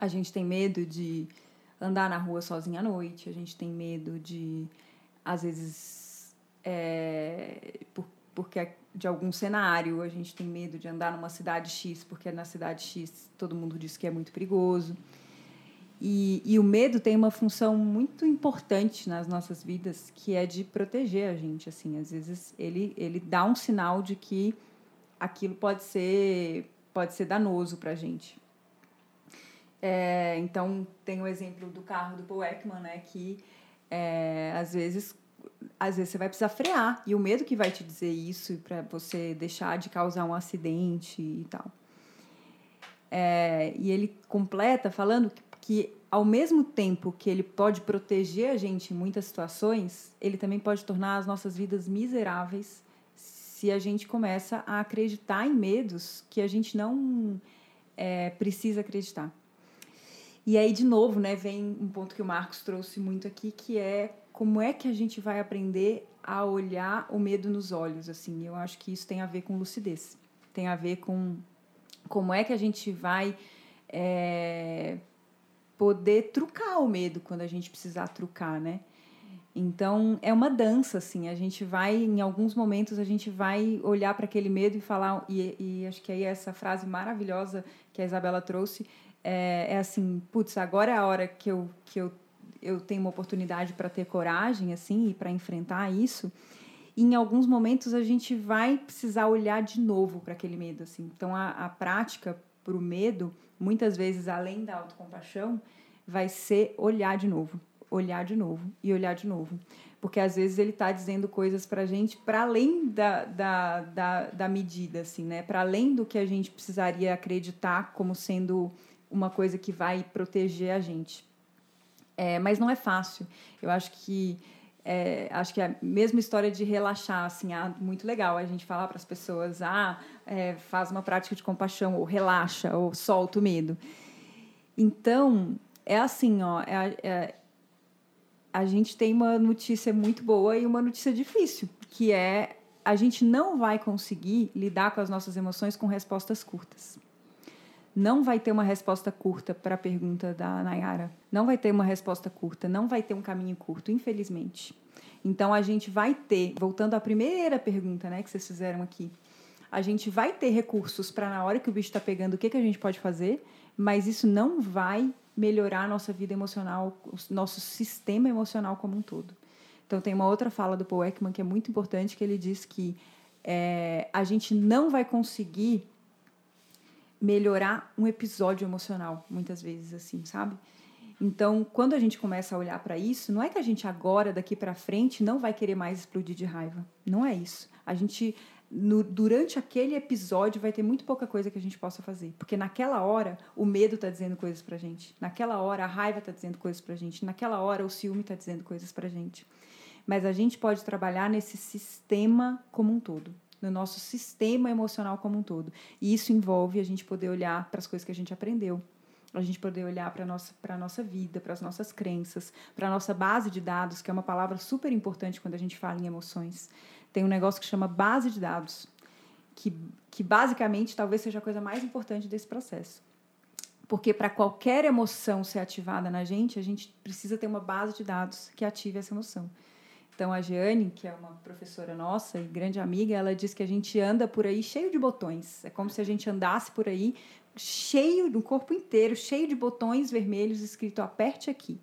A gente tem medo de andar na rua sozinha à noite, a gente tem medo de, às vezes, é, por, porque de algum cenário, a gente tem medo de andar numa cidade X, porque na cidade X todo mundo diz que é muito perigoso. E, e o medo tem uma função muito importante nas nossas vidas, que é de proteger a gente. Assim, às vezes ele, ele dá um sinal de que aquilo pode ser pode ser danoso para a gente. É, então tem o exemplo do carro do Paul Ekman, né, que é, às vezes às vezes você vai precisar frear e o medo que vai te dizer isso para você deixar de causar um acidente e tal. É, e ele completa falando que, que ao mesmo tempo que ele pode proteger a gente em muitas situações, ele também pode tornar as nossas vidas miseráveis se a gente começa a acreditar em medos que a gente não é, precisa acreditar. E aí, de novo, né, vem um ponto que o Marcos trouxe muito aqui, que é como é que a gente vai aprender a olhar o medo nos olhos, assim. Eu acho que isso tem a ver com lucidez. Tem a ver com como é que a gente vai é, poder trucar o medo quando a gente precisar trucar, né? Então é uma dança, assim. A gente vai, em alguns momentos, a gente vai olhar para aquele medo e falar. E, e, acho que aí essa frase maravilhosa que a Isabela trouxe é, é assim: putz, agora é a hora que eu, que eu eu tenho uma oportunidade para ter coragem assim e para enfrentar isso. E em alguns momentos a gente vai precisar olhar de novo para aquele medo assim. Então a, a prática para o medo, muitas vezes além da autocompaixão, vai ser olhar de novo, olhar de novo e olhar de novo. Porque às vezes ele está dizendo coisas para a gente para além da, da, da, da medida, assim, né? Para além do que a gente precisaria acreditar como sendo uma coisa que vai proteger a gente. É, mas não é fácil. Eu acho que é, acho que a mesma história de relaxar, assim, ah, muito legal a gente falar para as pessoas, ah, é, faz uma prática de compaixão, ou relaxa, ou solta o medo. Então, é assim, ó, é, é, a gente tem uma notícia muito boa e uma notícia difícil, que é a gente não vai conseguir lidar com as nossas emoções com respostas curtas não vai ter uma resposta curta para a pergunta da Nayara. Não vai ter uma resposta curta, não vai ter um caminho curto, infelizmente. Então a gente vai ter, voltando à primeira pergunta, né, que vocês fizeram aqui, a gente vai ter recursos para na hora que o bicho está pegando, o que, que a gente pode fazer, mas isso não vai melhorar a nossa vida emocional, o nosso sistema emocional como um todo. Então tem uma outra fala do Paul Ekman que é muito importante, que ele diz que é, a gente não vai conseguir melhorar um episódio emocional, muitas vezes, assim, sabe? Então, quando a gente começa a olhar para isso, não é que a gente agora, daqui para frente, não vai querer mais explodir de raiva. Não é isso. A gente, no, durante aquele episódio, vai ter muito pouca coisa que a gente possa fazer. Porque naquela hora, o medo está dizendo coisas para gente. Naquela hora, a raiva está dizendo coisas para gente. Naquela hora, o ciúme está dizendo coisas para gente. Mas a gente pode trabalhar nesse sistema como um todo no nosso sistema emocional como um todo. E isso envolve a gente poder olhar para as coisas que a gente aprendeu, a gente poder olhar para a nossa, nossa vida, para as nossas crenças, para a nossa base de dados, que é uma palavra super importante quando a gente fala em emoções. Tem um negócio que chama base de dados, que, que basicamente talvez seja a coisa mais importante desse processo. Porque para qualquer emoção ser ativada na gente, a gente precisa ter uma base de dados que ative essa emoção. Então, a Jeane, que é uma professora nossa e grande amiga, ela diz que a gente anda por aí cheio de botões. É como se a gente andasse por aí cheio, do corpo inteiro, cheio de botões vermelhos escrito aperte aqui.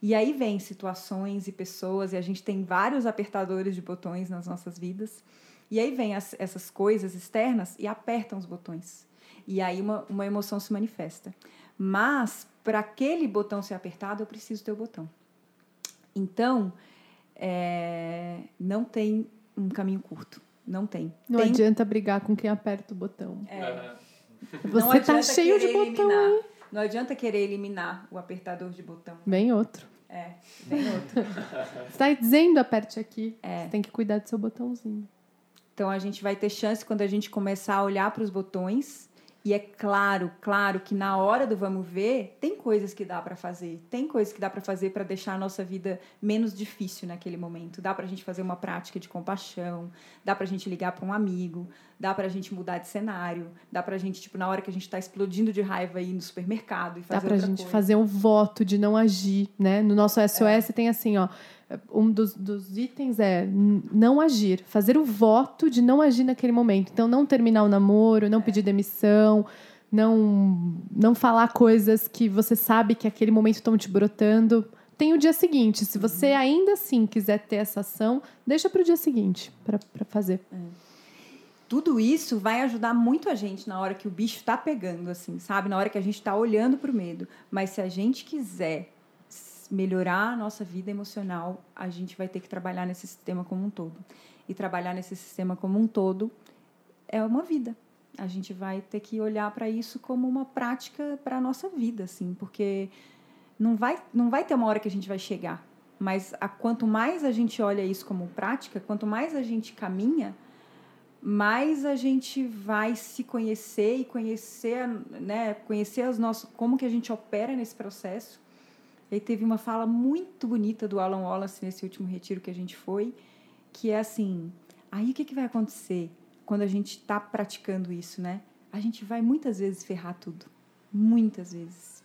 E aí vem situações e pessoas, e a gente tem vários apertadores de botões nas nossas vidas. E aí vem as, essas coisas externas e apertam os botões. E aí uma, uma emoção se manifesta. Mas, para aquele botão ser apertado, eu preciso ter o botão. Então, é, não tem um caminho curto. Não tem. Não tem... adianta brigar com quem aperta o botão. É. Você tá cheio de botão. Eliminar. Não adianta querer eliminar o apertador de botão. Bem outro. É, bem outro. Você está dizendo aperte aqui. É. Você tem que cuidar do seu botãozinho. Então a gente vai ter chance quando a gente começar a olhar para os botões e é claro, claro que na hora do vamos ver, tem coisas que dá para fazer. Tem coisas que dá para fazer para deixar a nossa vida menos difícil naquele momento. Dá para a gente fazer uma prática de compaixão, dá para a gente ligar para um amigo, dá para a gente mudar de cenário, dá para a gente, tipo, na hora que a gente está explodindo de raiva, ir no supermercado e fazer Dá para a gente coisa. fazer um voto de não agir, né? No nosso SOS é. tem assim, ó, um dos, dos itens é não agir, fazer o voto de não agir naquele momento. Então, não terminar o namoro, não pedir demissão, não, não falar coisas que você sabe que aquele momento estão te brotando. Tem o dia seguinte. Se você ainda assim quiser ter essa ação, deixa para o dia seguinte para fazer. tudo isso vai ajudar muito a gente na hora que o bicho está pegando, assim, sabe? Na hora que a gente está olhando para o medo. Mas se a gente quiser melhorar a nossa vida emocional, a gente vai ter que trabalhar nesse sistema como um todo. E trabalhar nesse sistema como um todo é uma vida. A gente vai ter que olhar para isso como uma prática para a nossa vida, assim, porque não vai, não vai ter uma hora que a gente vai chegar. Mas a, quanto mais a gente olha isso como prática, quanto mais a gente caminha, mais a gente vai se conhecer e conhecer, né, conhecer as nossas, como que a gente opera nesse processo. E teve uma fala muito bonita do Alan Wallace nesse último retiro que a gente foi, que é assim, aí o que, que vai acontecer quando a gente está praticando isso, né? A gente vai muitas vezes ferrar tudo, muitas vezes.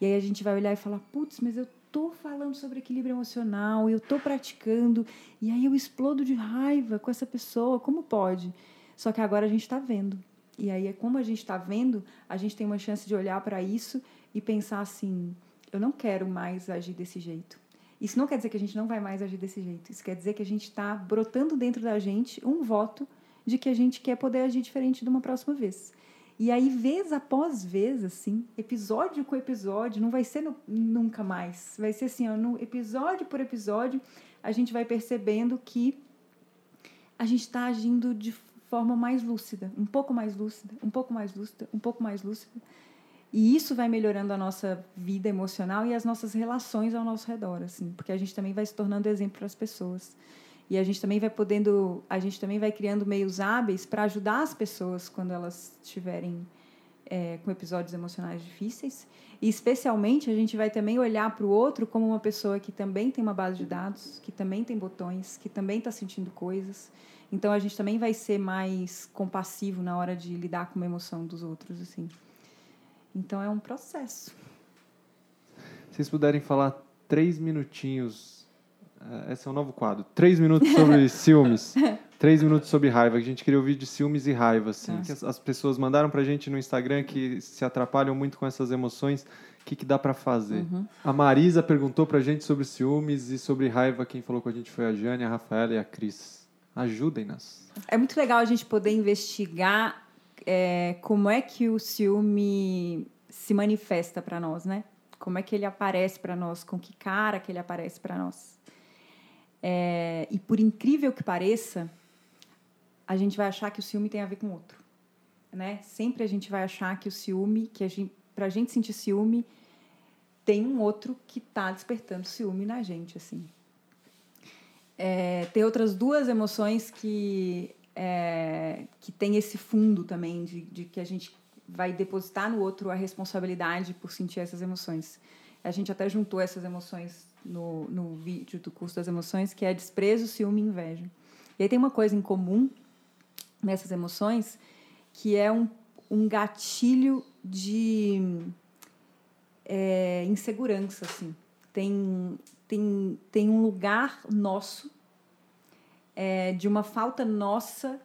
E aí a gente vai olhar e falar, putz, mas eu tô falando sobre equilíbrio emocional, eu tô praticando, e aí eu explodo de raiva com essa pessoa, como pode? Só que agora a gente está vendo. E aí, como a gente está vendo, a gente tem uma chance de olhar para isso e pensar assim: eu não quero mais agir desse jeito. Isso não quer dizer que a gente não vai mais agir desse jeito. Isso quer dizer que a gente está brotando dentro da gente um voto de que a gente quer poder agir diferente de uma próxima vez. E aí, vez após vez, assim, episódio com episódio, não vai ser no- nunca mais. Vai ser assim, ó, no episódio por episódio, a gente vai percebendo que a gente está agindo de forma mais lúcida, um pouco mais lúcida, um pouco mais lúcida, um pouco mais lúcida. E isso vai melhorando a nossa vida emocional e as nossas relações ao nosso redor, assim, porque a gente também vai se tornando exemplo para as pessoas. E a gente também vai podendo, a gente também vai criando meios hábeis para ajudar as pessoas quando elas estiverem é, com episódios emocionais difíceis. E, especialmente, a gente vai também olhar para o outro como uma pessoa que também tem uma base de dados, que também tem botões, que também está sentindo coisas. Então, a gente também vai ser mais compassivo na hora de lidar com a emoção dos outros, assim. Então, é um processo. Se vocês puderem falar três minutinhos, eh, esse é um novo quadro, três minutos sobre ciúmes, três minutos sobre raiva, que a gente queria ouvir de ciúmes e raiva, assim, Tá. que as, as pessoas mandaram pra gente no Instagram que se atrapalham muito com essas emoções, o que, que dá pra fazer? A Marisa perguntou pra gente sobre ciúmes e sobre raiva, quem falou com a gente foi a Jane, a Rafaela e a Cris. Ajudem-nas. É muito legal a gente poder investigar é, como é que o ciúme se manifesta para nós, né? Como é que ele aparece para nós, com que cara que ele aparece para nós. É, e por incrível que pareça, a gente vai achar que o ciúme tem a ver com outro, né? Sempre a gente vai achar que o ciúme, que a gente, pra gente sentir ciúme, tem um outro que está despertando ciúme na gente, assim. É, tem outras duas emoções que, é, que tem esse fundo também, de, de que a gente vai depositar no outro a responsabilidade por sentir essas emoções. A gente até juntou essas emoções no, no vídeo do curso das emoções, que é desprezo, ciúme e inveja. E aí tem uma coisa em comum nessas emoções, que é um, um gatilho de é, insegurança, assim. Tem, tem, tem um lugar nosso, é, de uma falta nossa,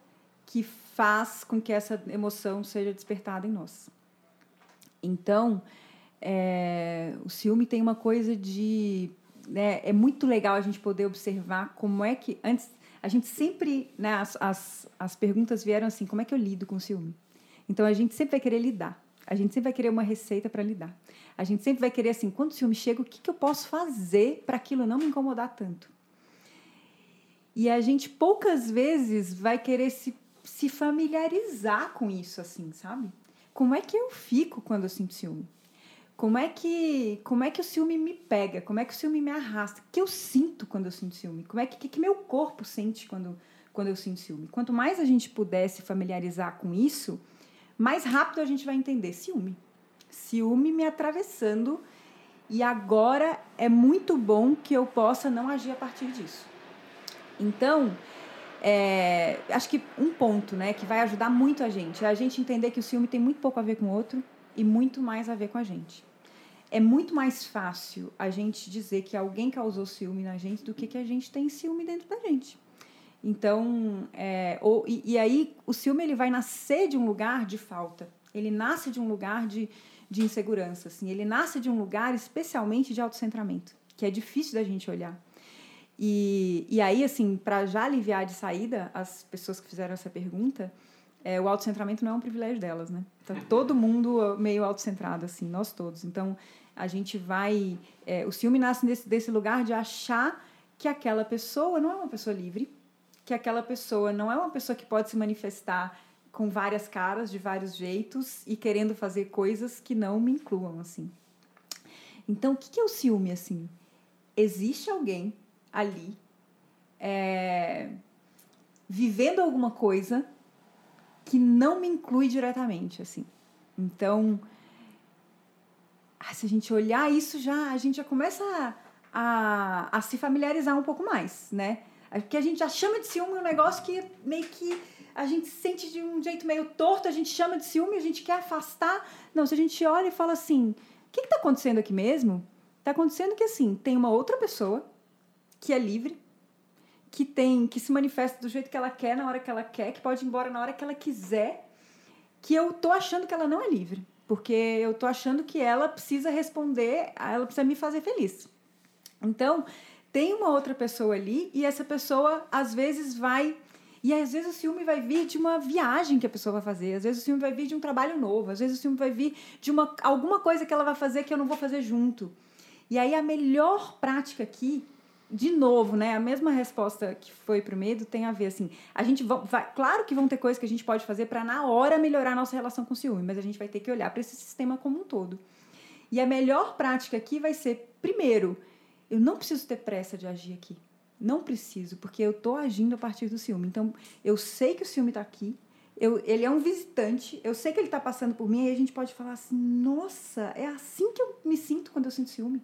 que faz com que essa emoção seja despertada em nós. Então, é, o ciúme tem uma coisa de. Né, é muito legal a gente poder observar como é que. Antes, a gente sempre. Né, as, as, as perguntas vieram assim: como é que eu lido com o ciúme? Então, a gente sempre vai querer lidar. A gente sempre vai querer uma receita para lidar. A gente sempre vai querer assim: quando o ciúme chega, o que, que eu posso fazer para aquilo não me incomodar tanto? E a gente poucas vezes vai querer se, se familiarizar com isso, assim, sabe? Como é que eu fico quando eu sinto ciúme? Como é que como é que o ciúme me pega? Como é que o ciúme me arrasta? O que eu sinto quando eu sinto ciúme? Como é que, que, que meu corpo sente quando, quando eu sinto ciúme? Quanto mais a gente puder se familiarizar com isso, mais rápido a gente vai entender ciúme. Ciúme me atravessando e agora é muito bom que eu possa não agir a partir disso. Então, é, acho que um ponto né, que vai ajudar muito a gente é a gente entender que o ciúme tem muito pouco a ver com o outro e muito mais a ver com a gente. é muito mais fácil a gente dizer que alguém causou ciúme na gente do que que a gente tem ciúme dentro da gente. Então, é, ou, e, e, aí o ciúme ele vai nascer de um lugar de falta. Ele nasce de um lugar de, de insegurança. Assim. Ele nasce de um lugar especialmente de autocentramento, que é difícil da gente olhar. E, e aí, assim, para já aliviar de saída as pessoas que fizeram essa pergunta, é, o autocentramento não é um privilégio delas, né? Tá todo mundo meio autocentrado, assim, nós todos. Então, a gente vai... É, o ciúme nasce desse, desse lugar de achar que aquela pessoa não é uma pessoa livre, que aquela pessoa não é uma pessoa que pode se manifestar com várias caras, de vários jeitos e querendo fazer coisas que não me incluam, assim. Então, o que é o ciúme, assim? Existe alguém ali é, vivendo alguma coisa que não me inclui diretamente, assim. Então, se a gente olhar isso já, a gente já começa a, a, a se familiarizar um pouco mais, né? Porque a gente já chama de ciúme um negócio que meio que a gente sente de um jeito meio torto, a gente chama de ciúme, a gente quer afastar. Não, se a gente olha e fala assim, o que está acontecendo aqui mesmo? Está acontecendo que assim, tem uma outra pessoa que é livre, que tem, que se manifesta do jeito que ela quer, na hora que ela quer, que pode ir embora na hora que ela quiser, que eu tô achando que ela não é livre, porque eu tô achando que ela precisa responder, ela precisa me fazer feliz. Então, tem uma outra pessoa ali e essa pessoa às vezes vai e às vezes o ciúme vai vir de uma viagem que a pessoa vai fazer, às vezes o ciúme vai vir de um trabalho novo, às vezes o ciúme vai vir de uma alguma coisa que ela vai fazer que eu não vou fazer junto. E aí a melhor prática aqui, de novo, né, a mesma resposta que foi pro medo tem a ver assim, a gente vai, claro que vão ter coisas que a gente pode fazer para na hora melhorar a nossa relação com o ciúme, mas a gente vai ter que olhar para esse sistema como um todo. E a melhor prática aqui vai ser primeiro eu não preciso ter pressa de agir aqui. Não preciso, porque eu estou agindo a partir do ciúme. Então, eu sei que o ciúme está aqui, eu, ele é um visitante, eu sei que ele está passando por mim, e a gente pode falar assim: nossa, é assim que eu me sinto quando eu sinto ciúme.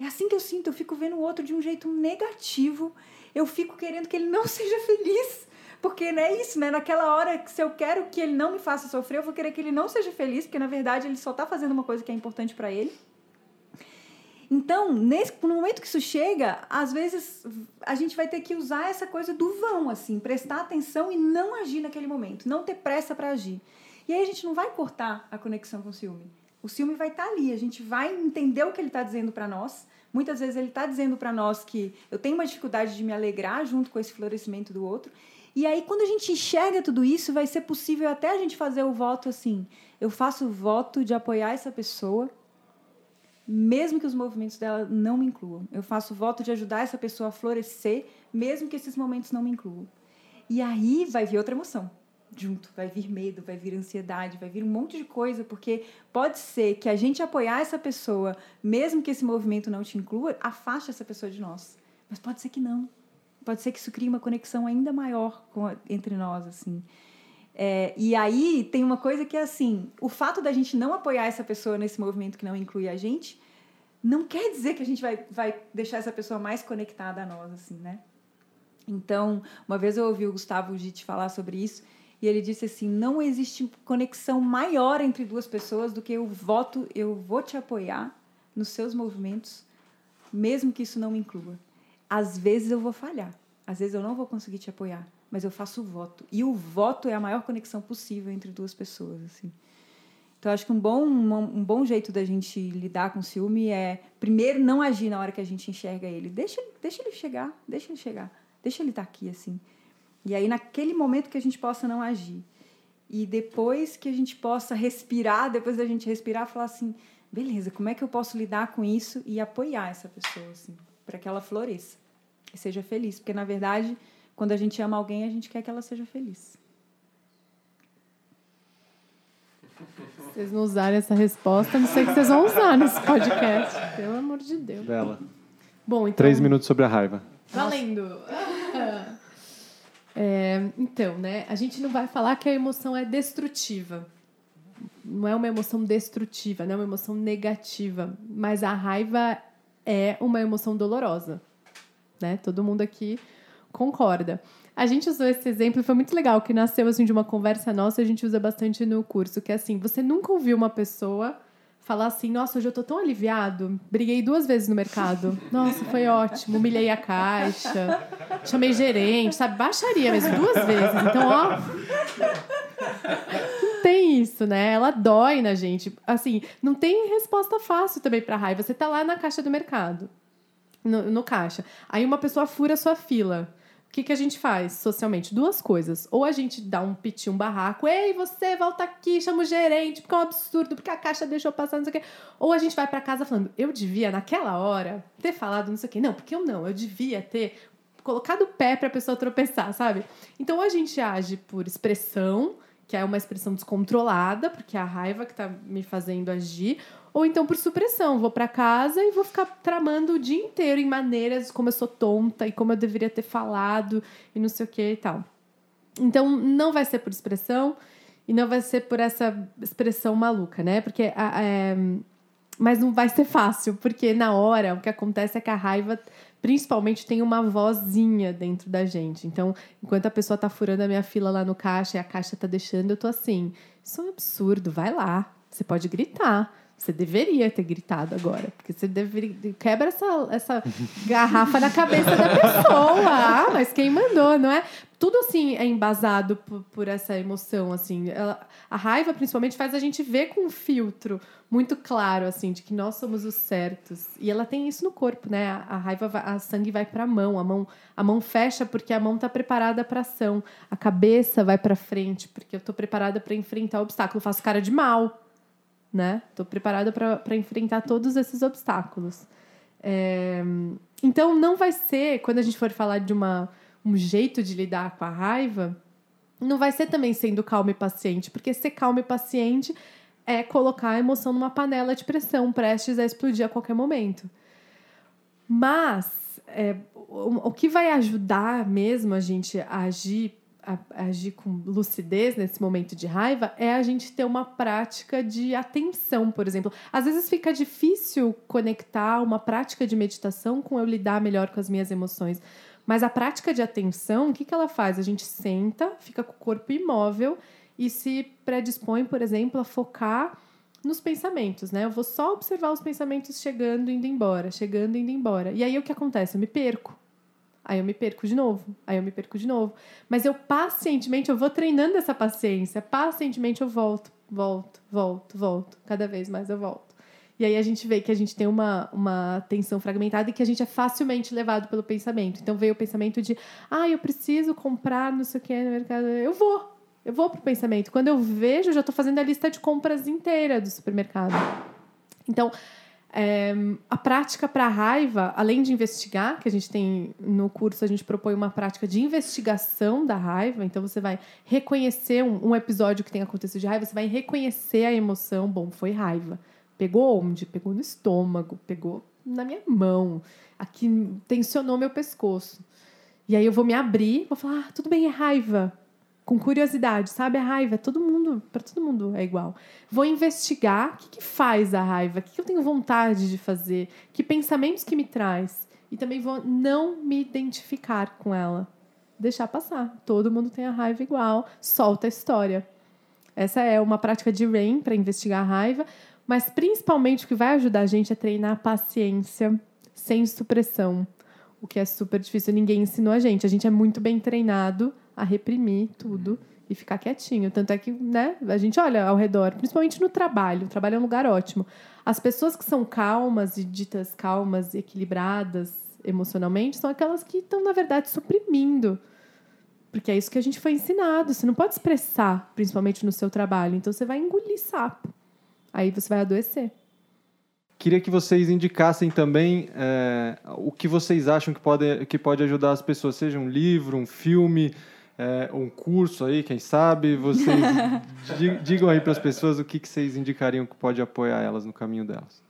É assim que eu sinto, eu fico vendo o outro de um jeito negativo, eu fico querendo que ele não seja feliz. Porque não é isso, né? Naquela hora que se eu quero que ele não me faça sofrer, eu vou querer que ele não seja feliz, porque na verdade ele só está fazendo uma coisa que é importante para ele. Então, nesse, no momento que isso chega, às vezes a gente vai ter que usar essa coisa do vão, assim, prestar atenção e não agir naquele momento, não ter pressa para agir. E aí a gente não vai cortar a conexão com o ciúme. O ciúme vai estar tá ali, a gente vai entender o que ele está dizendo para nós. Muitas vezes ele está dizendo para nós que eu tenho uma dificuldade de me alegrar junto com esse florescimento do outro. E aí, quando a gente enxerga tudo isso, vai ser possível até a gente fazer o voto assim: eu faço o voto de apoiar essa pessoa mesmo que os movimentos dela não me incluam. Eu faço voto de ajudar essa pessoa a florescer, mesmo que esses momentos não me incluam. E aí vai vir outra emoção junto, vai vir medo, vai vir ansiedade, vai vir um monte de coisa, porque pode ser que a gente apoiar essa pessoa, mesmo que esse movimento não te inclua, afaste essa pessoa de nós. Mas pode ser que não. Pode ser que isso crie uma conexão ainda maior com, entre nós, assim. É, e aí tem uma coisa que é assim: o fato da gente não apoiar essa pessoa nesse movimento que não inclui a gente, não quer dizer que a gente vai, vai deixar essa pessoa mais conectada a nós, assim, né? Então, uma vez eu ouvi o Gustavo Gitt falar sobre isso e ele disse assim: não existe conexão maior entre duas pessoas do que o voto, eu vou te apoiar nos seus movimentos, mesmo que isso não me inclua. Às vezes eu vou falhar, às vezes eu não vou conseguir te apoiar, mas eu faço o voto. E o voto é a maior conexão possível entre duas pessoas, assim. Então, acho que um bom, um, bom jeito da gente lidar com o ciúme é, primeiro, não agir na hora que a gente enxerga ele. Deixa, deixa ele chegar, deixa ele chegar, deixa ele estar tá aqui, assim. E aí, naquele momento que a gente possa não agir. E depois que a gente possa respirar, depois da gente respirar, falar assim, beleza, como é que eu posso lidar com isso e apoiar essa pessoa, assim, para que ela floresça e seja feliz. Porque, na verdade, quando a gente ama alguém, a gente quer que ela seja feliz. vocês não usarem essa resposta, não sei o que vocês vão usar nesse podcast. Pelo amor de Deus. Bela. Bom, então... Três minutos sobre a raiva. Valendo! É, então, né? A gente não vai falar que a emoção é destrutiva. Não é uma emoção destrutiva, não é uma emoção negativa. Mas a raiva é uma emoção dolorosa. Né? Todo mundo aqui concorda. A gente usou esse exemplo, foi muito legal, que nasceu assim de uma conversa nossa, a gente usa bastante no curso, que é assim, você nunca ouviu uma pessoa falar assim: nossa, hoje eu tô tão aliviado. Briguei duas vezes no mercado. Nossa, foi ótimo. Humilhei a caixa, chamei gerente, sabe? Baixaria mesmo, duas vezes. Então, ó. Não tem isso, né? Ela dói na gente. Assim, não tem resposta fácil também pra raiva. Você tá lá na caixa do mercado, no, no caixa. Aí uma pessoa fura a sua fila. O que, que a gente faz socialmente? Duas coisas. Ou a gente dá um piti, um barraco, ei, você volta aqui, chama o gerente, porque é um absurdo, porque a caixa deixou passar, não sei o quê. Ou a gente vai para casa falando, eu devia, naquela hora, ter falado não sei o quê. Não, porque eu não, eu devia ter colocado o pé para a pessoa tropeçar, sabe? Então, ou a gente age por expressão, que é uma expressão descontrolada, porque é a raiva que tá me fazendo agir, ou então por supressão, vou para casa e vou ficar tramando o dia inteiro em maneiras como eu sou tonta e como eu deveria ter falado e não sei o que e tal. Então não vai ser por expressão e não vai ser por essa expressão maluca, né? Porque é, mas não vai ser fácil, porque na hora o que acontece é que a raiva principalmente tem uma vozinha dentro da gente. Então, enquanto a pessoa tá furando a minha fila lá no caixa e a caixa tá deixando, eu tô assim, isso é um absurdo, vai lá. Você pode gritar. Você deveria ter gritado agora, porque você deveria. Quebra essa, essa garrafa na cabeça da pessoa. Ah, mas quem mandou, não é? Tudo assim é embasado por, por essa emoção, assim. Ela, a raiva, principalmente, faz a gente ver com um filtro muito claro, assim, de que nós somos os certos. E ela tem isso no corpo, né? A, a raiva, vai, a sangue vai para a mão, a mão, a mão fecha porque a mão está preparada para ação. A cabeça vai para frente porque eu estou preparada para enfrentar o obstáculo. Eu faço cara de mal né? Estou preparada para enfrentar todos esses obstáculos. É, então, não vai ser, quando a gente for falar de uma, um jeito de lidar com a raiva, não vai ser também sendo calmo e paciente, porque ser calmo e paciente é colocar a emoção numa panela de pressão prestes a explodir a qualquer momento. Mas é, o, o que vai ajudar mesmo a gente a agir agir com lucidez nesse momento de raiva é a gente ter uma prática de atenção, por exemplo. Às vezes fica difícil conectar uma prática de meditação com eu lidar melhor com as minhas emoções. Mas a prática de atenção, o que, que ela faz? A gente senta, fica com o corpo imóvel e se predispõe, por exemplo, a focar nos pensamentos, né? Eu vou só observar os pensamentos chegando indo embora, chegando indo embora. E aí o que acontece? Eu me perco. Aí eu me perco de novo, aí eu me perco de novo. Mas eu pacientemente, eu vou treinando essa paciência, pacientemente eu volto, volto, volto, volto, cada vez mais eu volto. E aí a gente vê que a gente tem uma, uma atenção fragmentada e que a gente é facilmente levado pelo pensamento. Então veio o pensamento de, ah, eu preciso comprar não sei o que no mercado. Eu vou, eu vou pro pensamento. Quando eu vejo, eu já estou fazendo a lista de compras inteira do supermercado. Então, é, a prática para raiva, além de investigar, que a gente tem no curso, a gente propõe uma prática de investigação da raiva. Então, você vai reconhecer um, um episódio que tem acontecido de raiva, você vai reconhecer a emoção. Bom, foi raiva. Pegou onde? Pegou no estômago, pegou na minha mão, aqui tensionou meu pescoço. E aí eu vou me abrir, vou falar, ah, tudo bem, é raiva com curiosidade, sabe? A raiva, todo mundo, para todo mundo é igual. Vou investigar o que, que faz a raiva, o que, que eu tenho vontade de fazer, que pensamentos que me traz. E também vou não me identificar com ela. Deixar passar. Todo mundo tem a raiva igual, solta a história. Essa é uma prática de RAIN para investigar a raiva, mas principalmente o que vai ajudar a gente é treinar a paciência sem supressão, o que é super difícil, ninguém ensinou a gente. A gente é muito bem treinado a reprimir tudo e ficar quietinho. Tanto é que, né, a gente olha ao redor, principalmente no trabalho. O trabalho é um lugar ótimo. As pessoas que são calmas e ditas calmas, equilibradas emocionalmente, são aquelas que estão, na verdade, suprimindo. Porque é isso que a gente foi ensinado. Você não pode expressar, principalmente no seu trabalho. Então você vai engolir sapo. Aí você vai adoecer. Queria que vocês indicassem também é, o que vocês acham que pode, que pode ajudar as pessoas, seja um livro, um filme, é, um curso aí, quem sabe, vocês digam aí para as pessoas o que, que vocês indicariam que pode apoiar elas no caminho delas.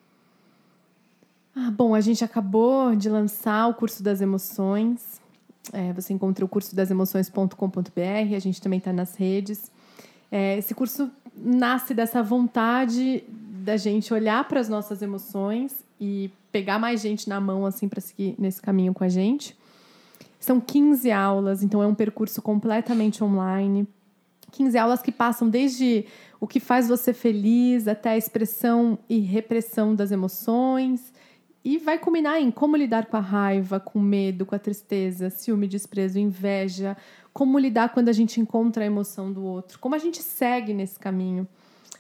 Ah, bom, a gente acabou de lançar o curso das emoções. É, você encontra o curso das emoções.com.br, a gente também está nas redes. É, esse curso nasce dessa vontade da gente olhar para as nossas emoções e pegar mais gente na mão assim para seguir nesse caminho com a gente. São 15 aulas, então é um percurso completamente online, 15 aulas que passam desde o que faz você feliz até a expressão e repressão das emoções. E vai culminar em como lidar com a raiva, com o medo, com a tristeza, ciúme, desprezo, inveja, como lidar quando a gente encontra a emoção do outro, como a gente segue nesse caminho.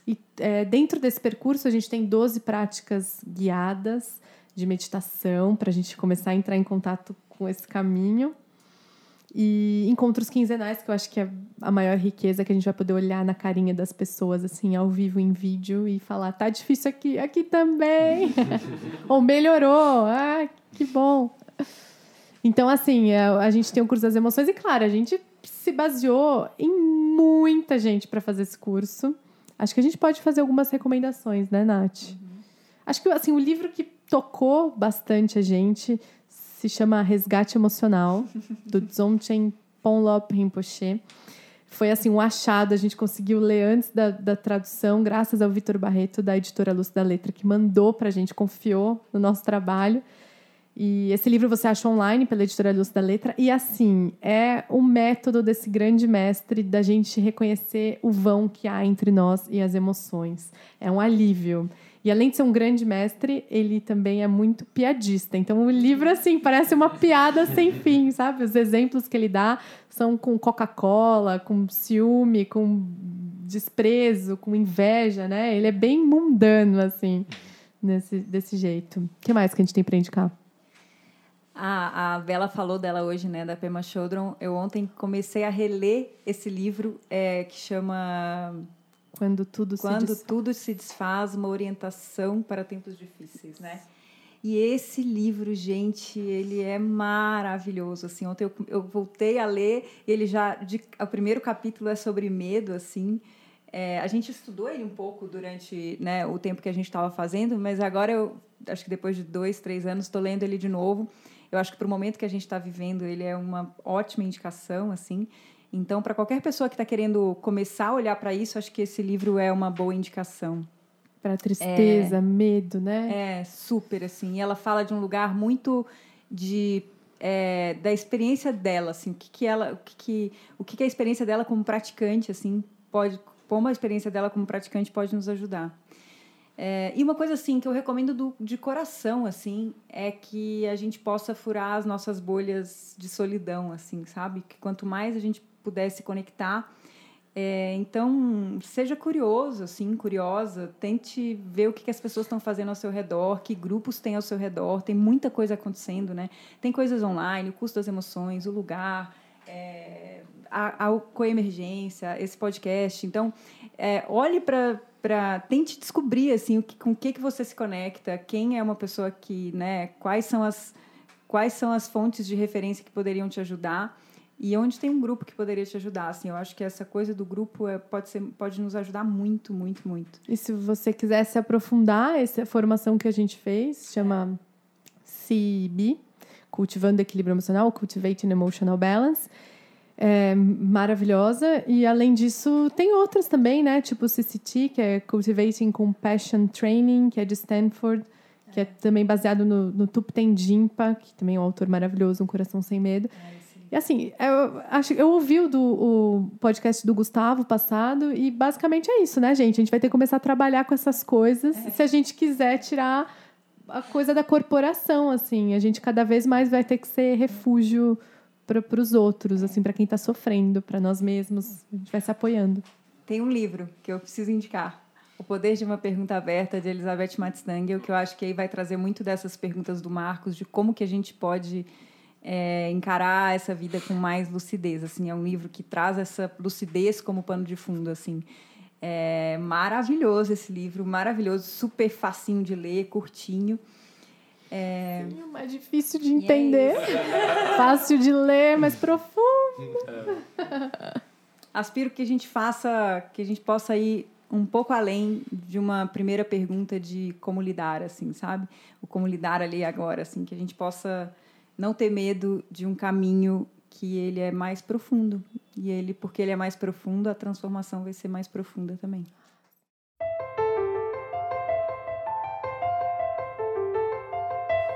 E é, dentro desse percurso, a gente tem 12 práticas guiadas de meditação para a gente começar a entrar em contato com esse caminho. E encontros quinzenais, que eu acho que é a maior riqueza que a gente vai poder olhar na carinha das pessoas, assim, ao vivo, em vídeo, e falar: tá difícil aqui, aqui também. Ou melhorou, ah, que bom. Então, assim, é, a gente tem o curso das emoções, e claro, a gente se baseou em muita gente para fazer esse curso. Acho que a gente pode fazer algumas recomendações, né, Nath? Uhum. Acho que assim, o livro que tocou bastante a gente se chama Resgate Emocional, do Dzongchen Ponlop Rinpoche. Foi assim um achado, a gente conseguiu ler antes da, da tradução, graças ao Vitor Barreto, da editora Luz da Letra, que mandou para a gente, confiou no nosso trabalho. E esse livro você acha online pela editora Luz da Letra. E assim, é o método desse grande mestre da gente reconhecer o vão que há entre nós e as emoções. É um alívio. E além de ser um grande mestre, ele também é muito piadista. Então o livro, assim, parece uma piada sem fim, sabe? Os exemplos que ele dá são com Coca-Cola, com ciúme, com desprezo, com inveja, né? Ele é bem mundano, assim, nesse, desse jeito. O que mais que a gente tem para indicar? A, a Bela falou dela hoje, né, da Pema Chodron. Eu ontem comecei a reler esse livro é, que chama quando tudo Quando se desfaz. tudo se desfaz, uma orientação para tempos difíceis, né? E esse livro, gente, ele é maravilhoso. Assim, ontem eu, eu voltei a ler, ele já de, o primeiro capítulo é sobre medo, assim. É, a gente estudou ele um pouco durante né, o tempo que a gente estava fazendo, mas agora eu acho que depois de dois, três anos estou lendo ele de novo. Eu acho que para o momento que a gente está vivendo, ele é uma ótima indicação, assim. Então, para qualquer pessoa que está querendo começar a olhar para isso, acho que esse livro é uma boa indicação. Para tristeza, é, medo, né? É, super, assim. E ela fala de um lugar muito de é, da experiência dela, assim, o que, que ela, o que, que o que, que a experiência dela como praticante, assim, pode, como a experiência dela como praticante pode nos ajudar. É, e uma coisa assim que eu recomendo do, de coração assim é que a gente possa furar as nossas bolhas de solidão assim sabe que quanto mais a gente pudesse conectar. É, então, seja curioso, assim, curiosa, tente ver o que, que as pessoas estão fazendo ao seu redor, que grupos tem ao seu redor, tem muita coisa acontecendo, né? Tem coisas online, o custo das emoções, o lugar, é, a, a coemergência, esse podcast. Então, é, olhe para para tente descobrir assim o que, com o que que você se conecta, quem é uma pessoa que, né, quais são as quais são as fontes de referência que poderiam te ajudar e onde tem um grupo que poderia te ajudar. Assim, eu acho que essa coisa do grupo é, pode, ser, pode nos ajudar muito, muito, muito. E se você quiser se aprofundar, essa formação que a gente fez chama CIB, Cultivando Equilíbrio Emocional, Cultivating Emotional Balance. É maravilhosa. E, além disso, tem outras também, né? Tipo o CCT, que é Cultivating Compassion Training, que é de Stanford, que é também baseado no, no Thupten Jinpa, que também é um autor maravilhoso, Um Coração Sem Medo. É e assim, eu, acho, eu ouvi o, do, o podcast do Gustavo passado e basicamente é isso, né, gente? A gente vai ter que começar a trabalhar com essas coisas é. se a gente quiser tirar a coisa da corporação, assim. A gente cada vez mais vai ter que ser refúgio para os outros, assim, para quem está sofrendo, para nós mesmos. A gente vai se apoiando. Tem um livro que eu preciso indicar. O Poder de uma Pergunta Aberta, de Elizabeth Matzstangel, que eu acho que aí vai trazer muito dessas perguntas do Marcos, de como que a gente pode é, encarar essa vida com mais lucidez. Assim, é um livro que traz essa lucidez como pano de fundo. Assim, é maravilhoso esse livro, maravilhoso, super facinho de ler, curtinho. É... Sim, mais difícil de entender, é fácil de ler, mas profundo. É. Aspiro que a gente faça, que a gente possa ir um pouco além de uma primeira pergunta de como lidar, assim, sabe? O como lidar ali agora, assim, que a gente possa não ter medo de um caminho que ele é mais profundo. E ele, porque ele é mais profundo, a transformação vai ser mais profunda também.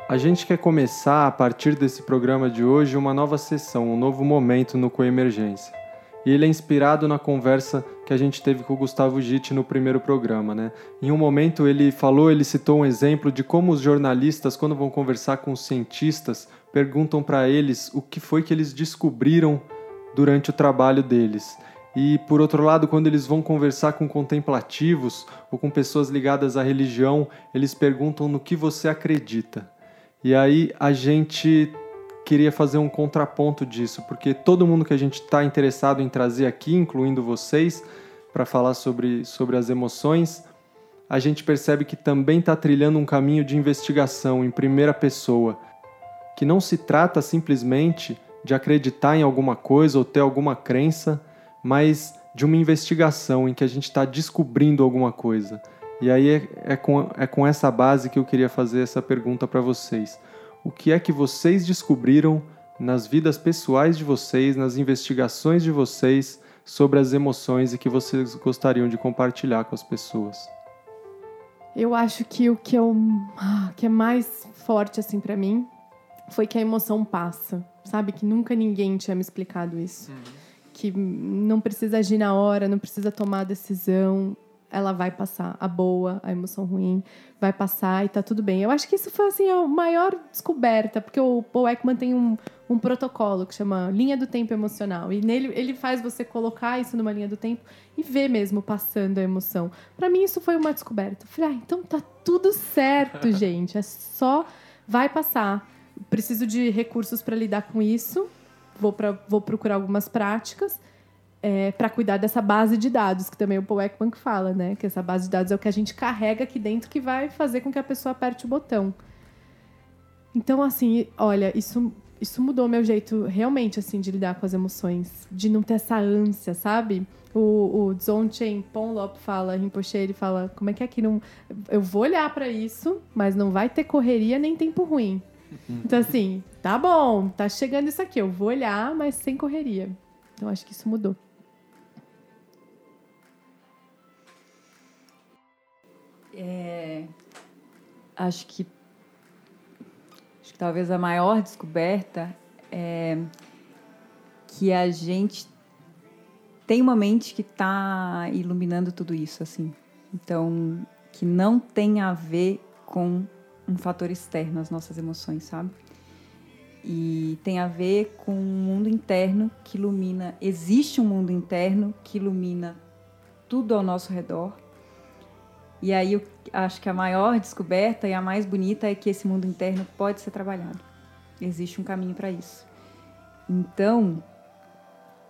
A gente quer começar, a partir desse programa de hoje, uma nova sessão, um novo momento no Coemergência. E ele é inspirado na conversa que a gente teve com o Gustavo Gitt no primeiro programa, né? Em um momento ele falou, ele citou um exemplo de como os jornalistas, quando vão conversar com os cientistas, perguntam para eles o que foi que eles descobriram durante o trabalho deles. E por outro lado, quando eles vão conversar com contemplativos ou com pessoas ligadas à religião, eles perguntam no que você acredita. E aí a gente queria fazer um contraponto disso, porque todo mundo que a gente está interessado em trazer aqui, incluindo vocês, para falar sobre, sobre as emoções, a gente percebe que também está trilhando um caminho de investigação em primeira pessoa, que não se trata simplesmente de acreditar em alguma coisa ou ter alguma crença, mas de uma investigação em que a gente está descobrindo alguma coisa. E aí é, é, com, é com essa base que eu queria fazer essa pergunta para vocês o que é que vocês descobriram nas vidas pessoais de vocês, nas investigações de vocês sobre as emoções e que vocês gostariam de compartilhar com as pessoas. Eu acho que o que, eu, ah, que é mais forte assim para mim foi que a emoção passa, sabe? Que nunca ninguém tinha me explicado isso. Uhum. Que não precisa agir na hora, não precisa tomar decisão ela vai passar. A boa, a emoção ruim, vai passar e tá tudo bem. Eu acho que isso foi assim, a maior descoberta, porque o Paul Ekman tem um, um protocolo que chama linha do tempo emocional. E nele ele faz você colocar isso numa linha do tempo e ver mesmo passando a emoção. Para mim, isso foi uma descoberta. Eu falei, ah, então tá tudo certo, gente. É só vai passar. Preciso de recursos para lidar com isso. Vou, pra, vou procurar algumas práticas é, para cuidar dessa base de dados, que também o Paul Ekman fala, né? Que essa base de dados é o que a gente carrega aqui dentro que vai fazer com que a pessoa aperte o botão. Então, assim, olha, isso, isso mudou meu jeito realmente, assim, de lidar com as emoções. De não ter essa ânsia, sabe? O, o Dzongchen Ponlop fala, Rinpoche, ele fala, como é que é que não... Eu vou olhar para isso, mas não vai ter correria nem tempo ruim. Então, assim, tá bom, tá chegando isso aqui, eu vou olhar, mas sem correria. Então, acho que isso mudou. É, acho que acho que talvez a maior descoberta é que a gente tem uma mente que está iluminando tudo isso assim. Então, que não tem a ver com um fator externo as nossas emoções, sabe? E tem a ver com um mundo interno que ilumina. Existe um mundo interno que ilumina tudo ao nosso redor e aí eu acho que a maior descoberta e a mais bonita é que esse mundo interno pode ser trabalhado. Existe um caminho para isso. Então,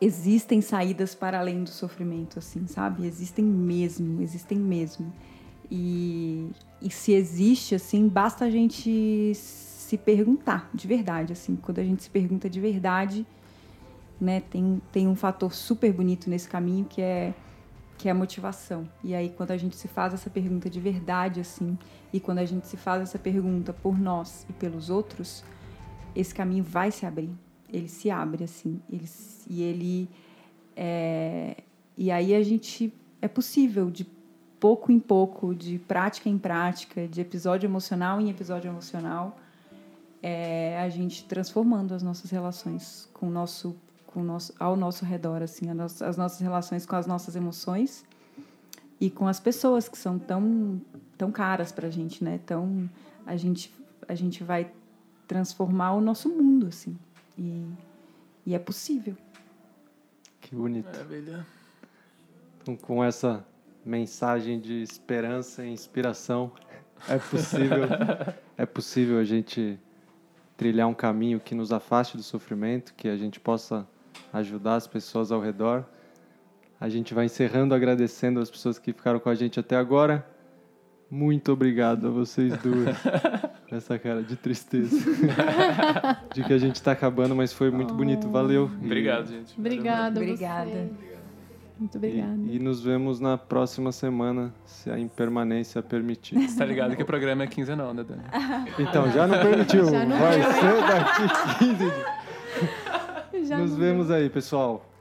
existem saídas para além do sofrimento, assim, sabe? Existem mesmo, existem mesmo. E, e se existe, assim, basta a gente se perguntar de verdade, assim. Quando a gente se pergunta de verdade, né, tem, tem um fator super bonito nesse caminho que é que é a motivação. E aí, quando a gente se faz essa pergunta de verdade, assim, e quando a gente se faz essa pergunta por nós e pelos outros, esse caminho vai se abrir. Ele se abre, assim. Ele, e ele. É, e aí a gente. É possível, de pouco em pouco, de prática em prática, de episódio emocional em episódio emocional, é, a gente transformando as nossas relações com o nosso com o nosso, ao nosso redor, assim, as nossas relações com as nossas emoções e com as pessoas que são tão, tão caras para a gente, né? Tão, a gente, a gente vai transformar o nosso mundo, assim. E, e é possível. Que bonito. Maravilha. Então, com essa mensagem de esperança e inspiração, é possível, é possível a gente trilhar um caminho que nos afaste do sofrimento, que a gente possa ajudar as pessoas ao redor. A gente vai encerrando agradecendo as pessoas que ficaram com a gente até agora. Muito obrigado a vocês duas. Essa cara de tristeza. de que a gente está acabando, mas foi muito oh. bonito. Valeu. Obrigado, gente. Obrigada. Obrigada. Muito obrigada. E, e, nos vemos na próxima semana, se a impermanência permitir. Você tá ligado que o programa é quinzenal, né, Dani? Então, já não permitiu. Já não vai ser daqui 15 dias. Já Nos vemos aí, pessoal.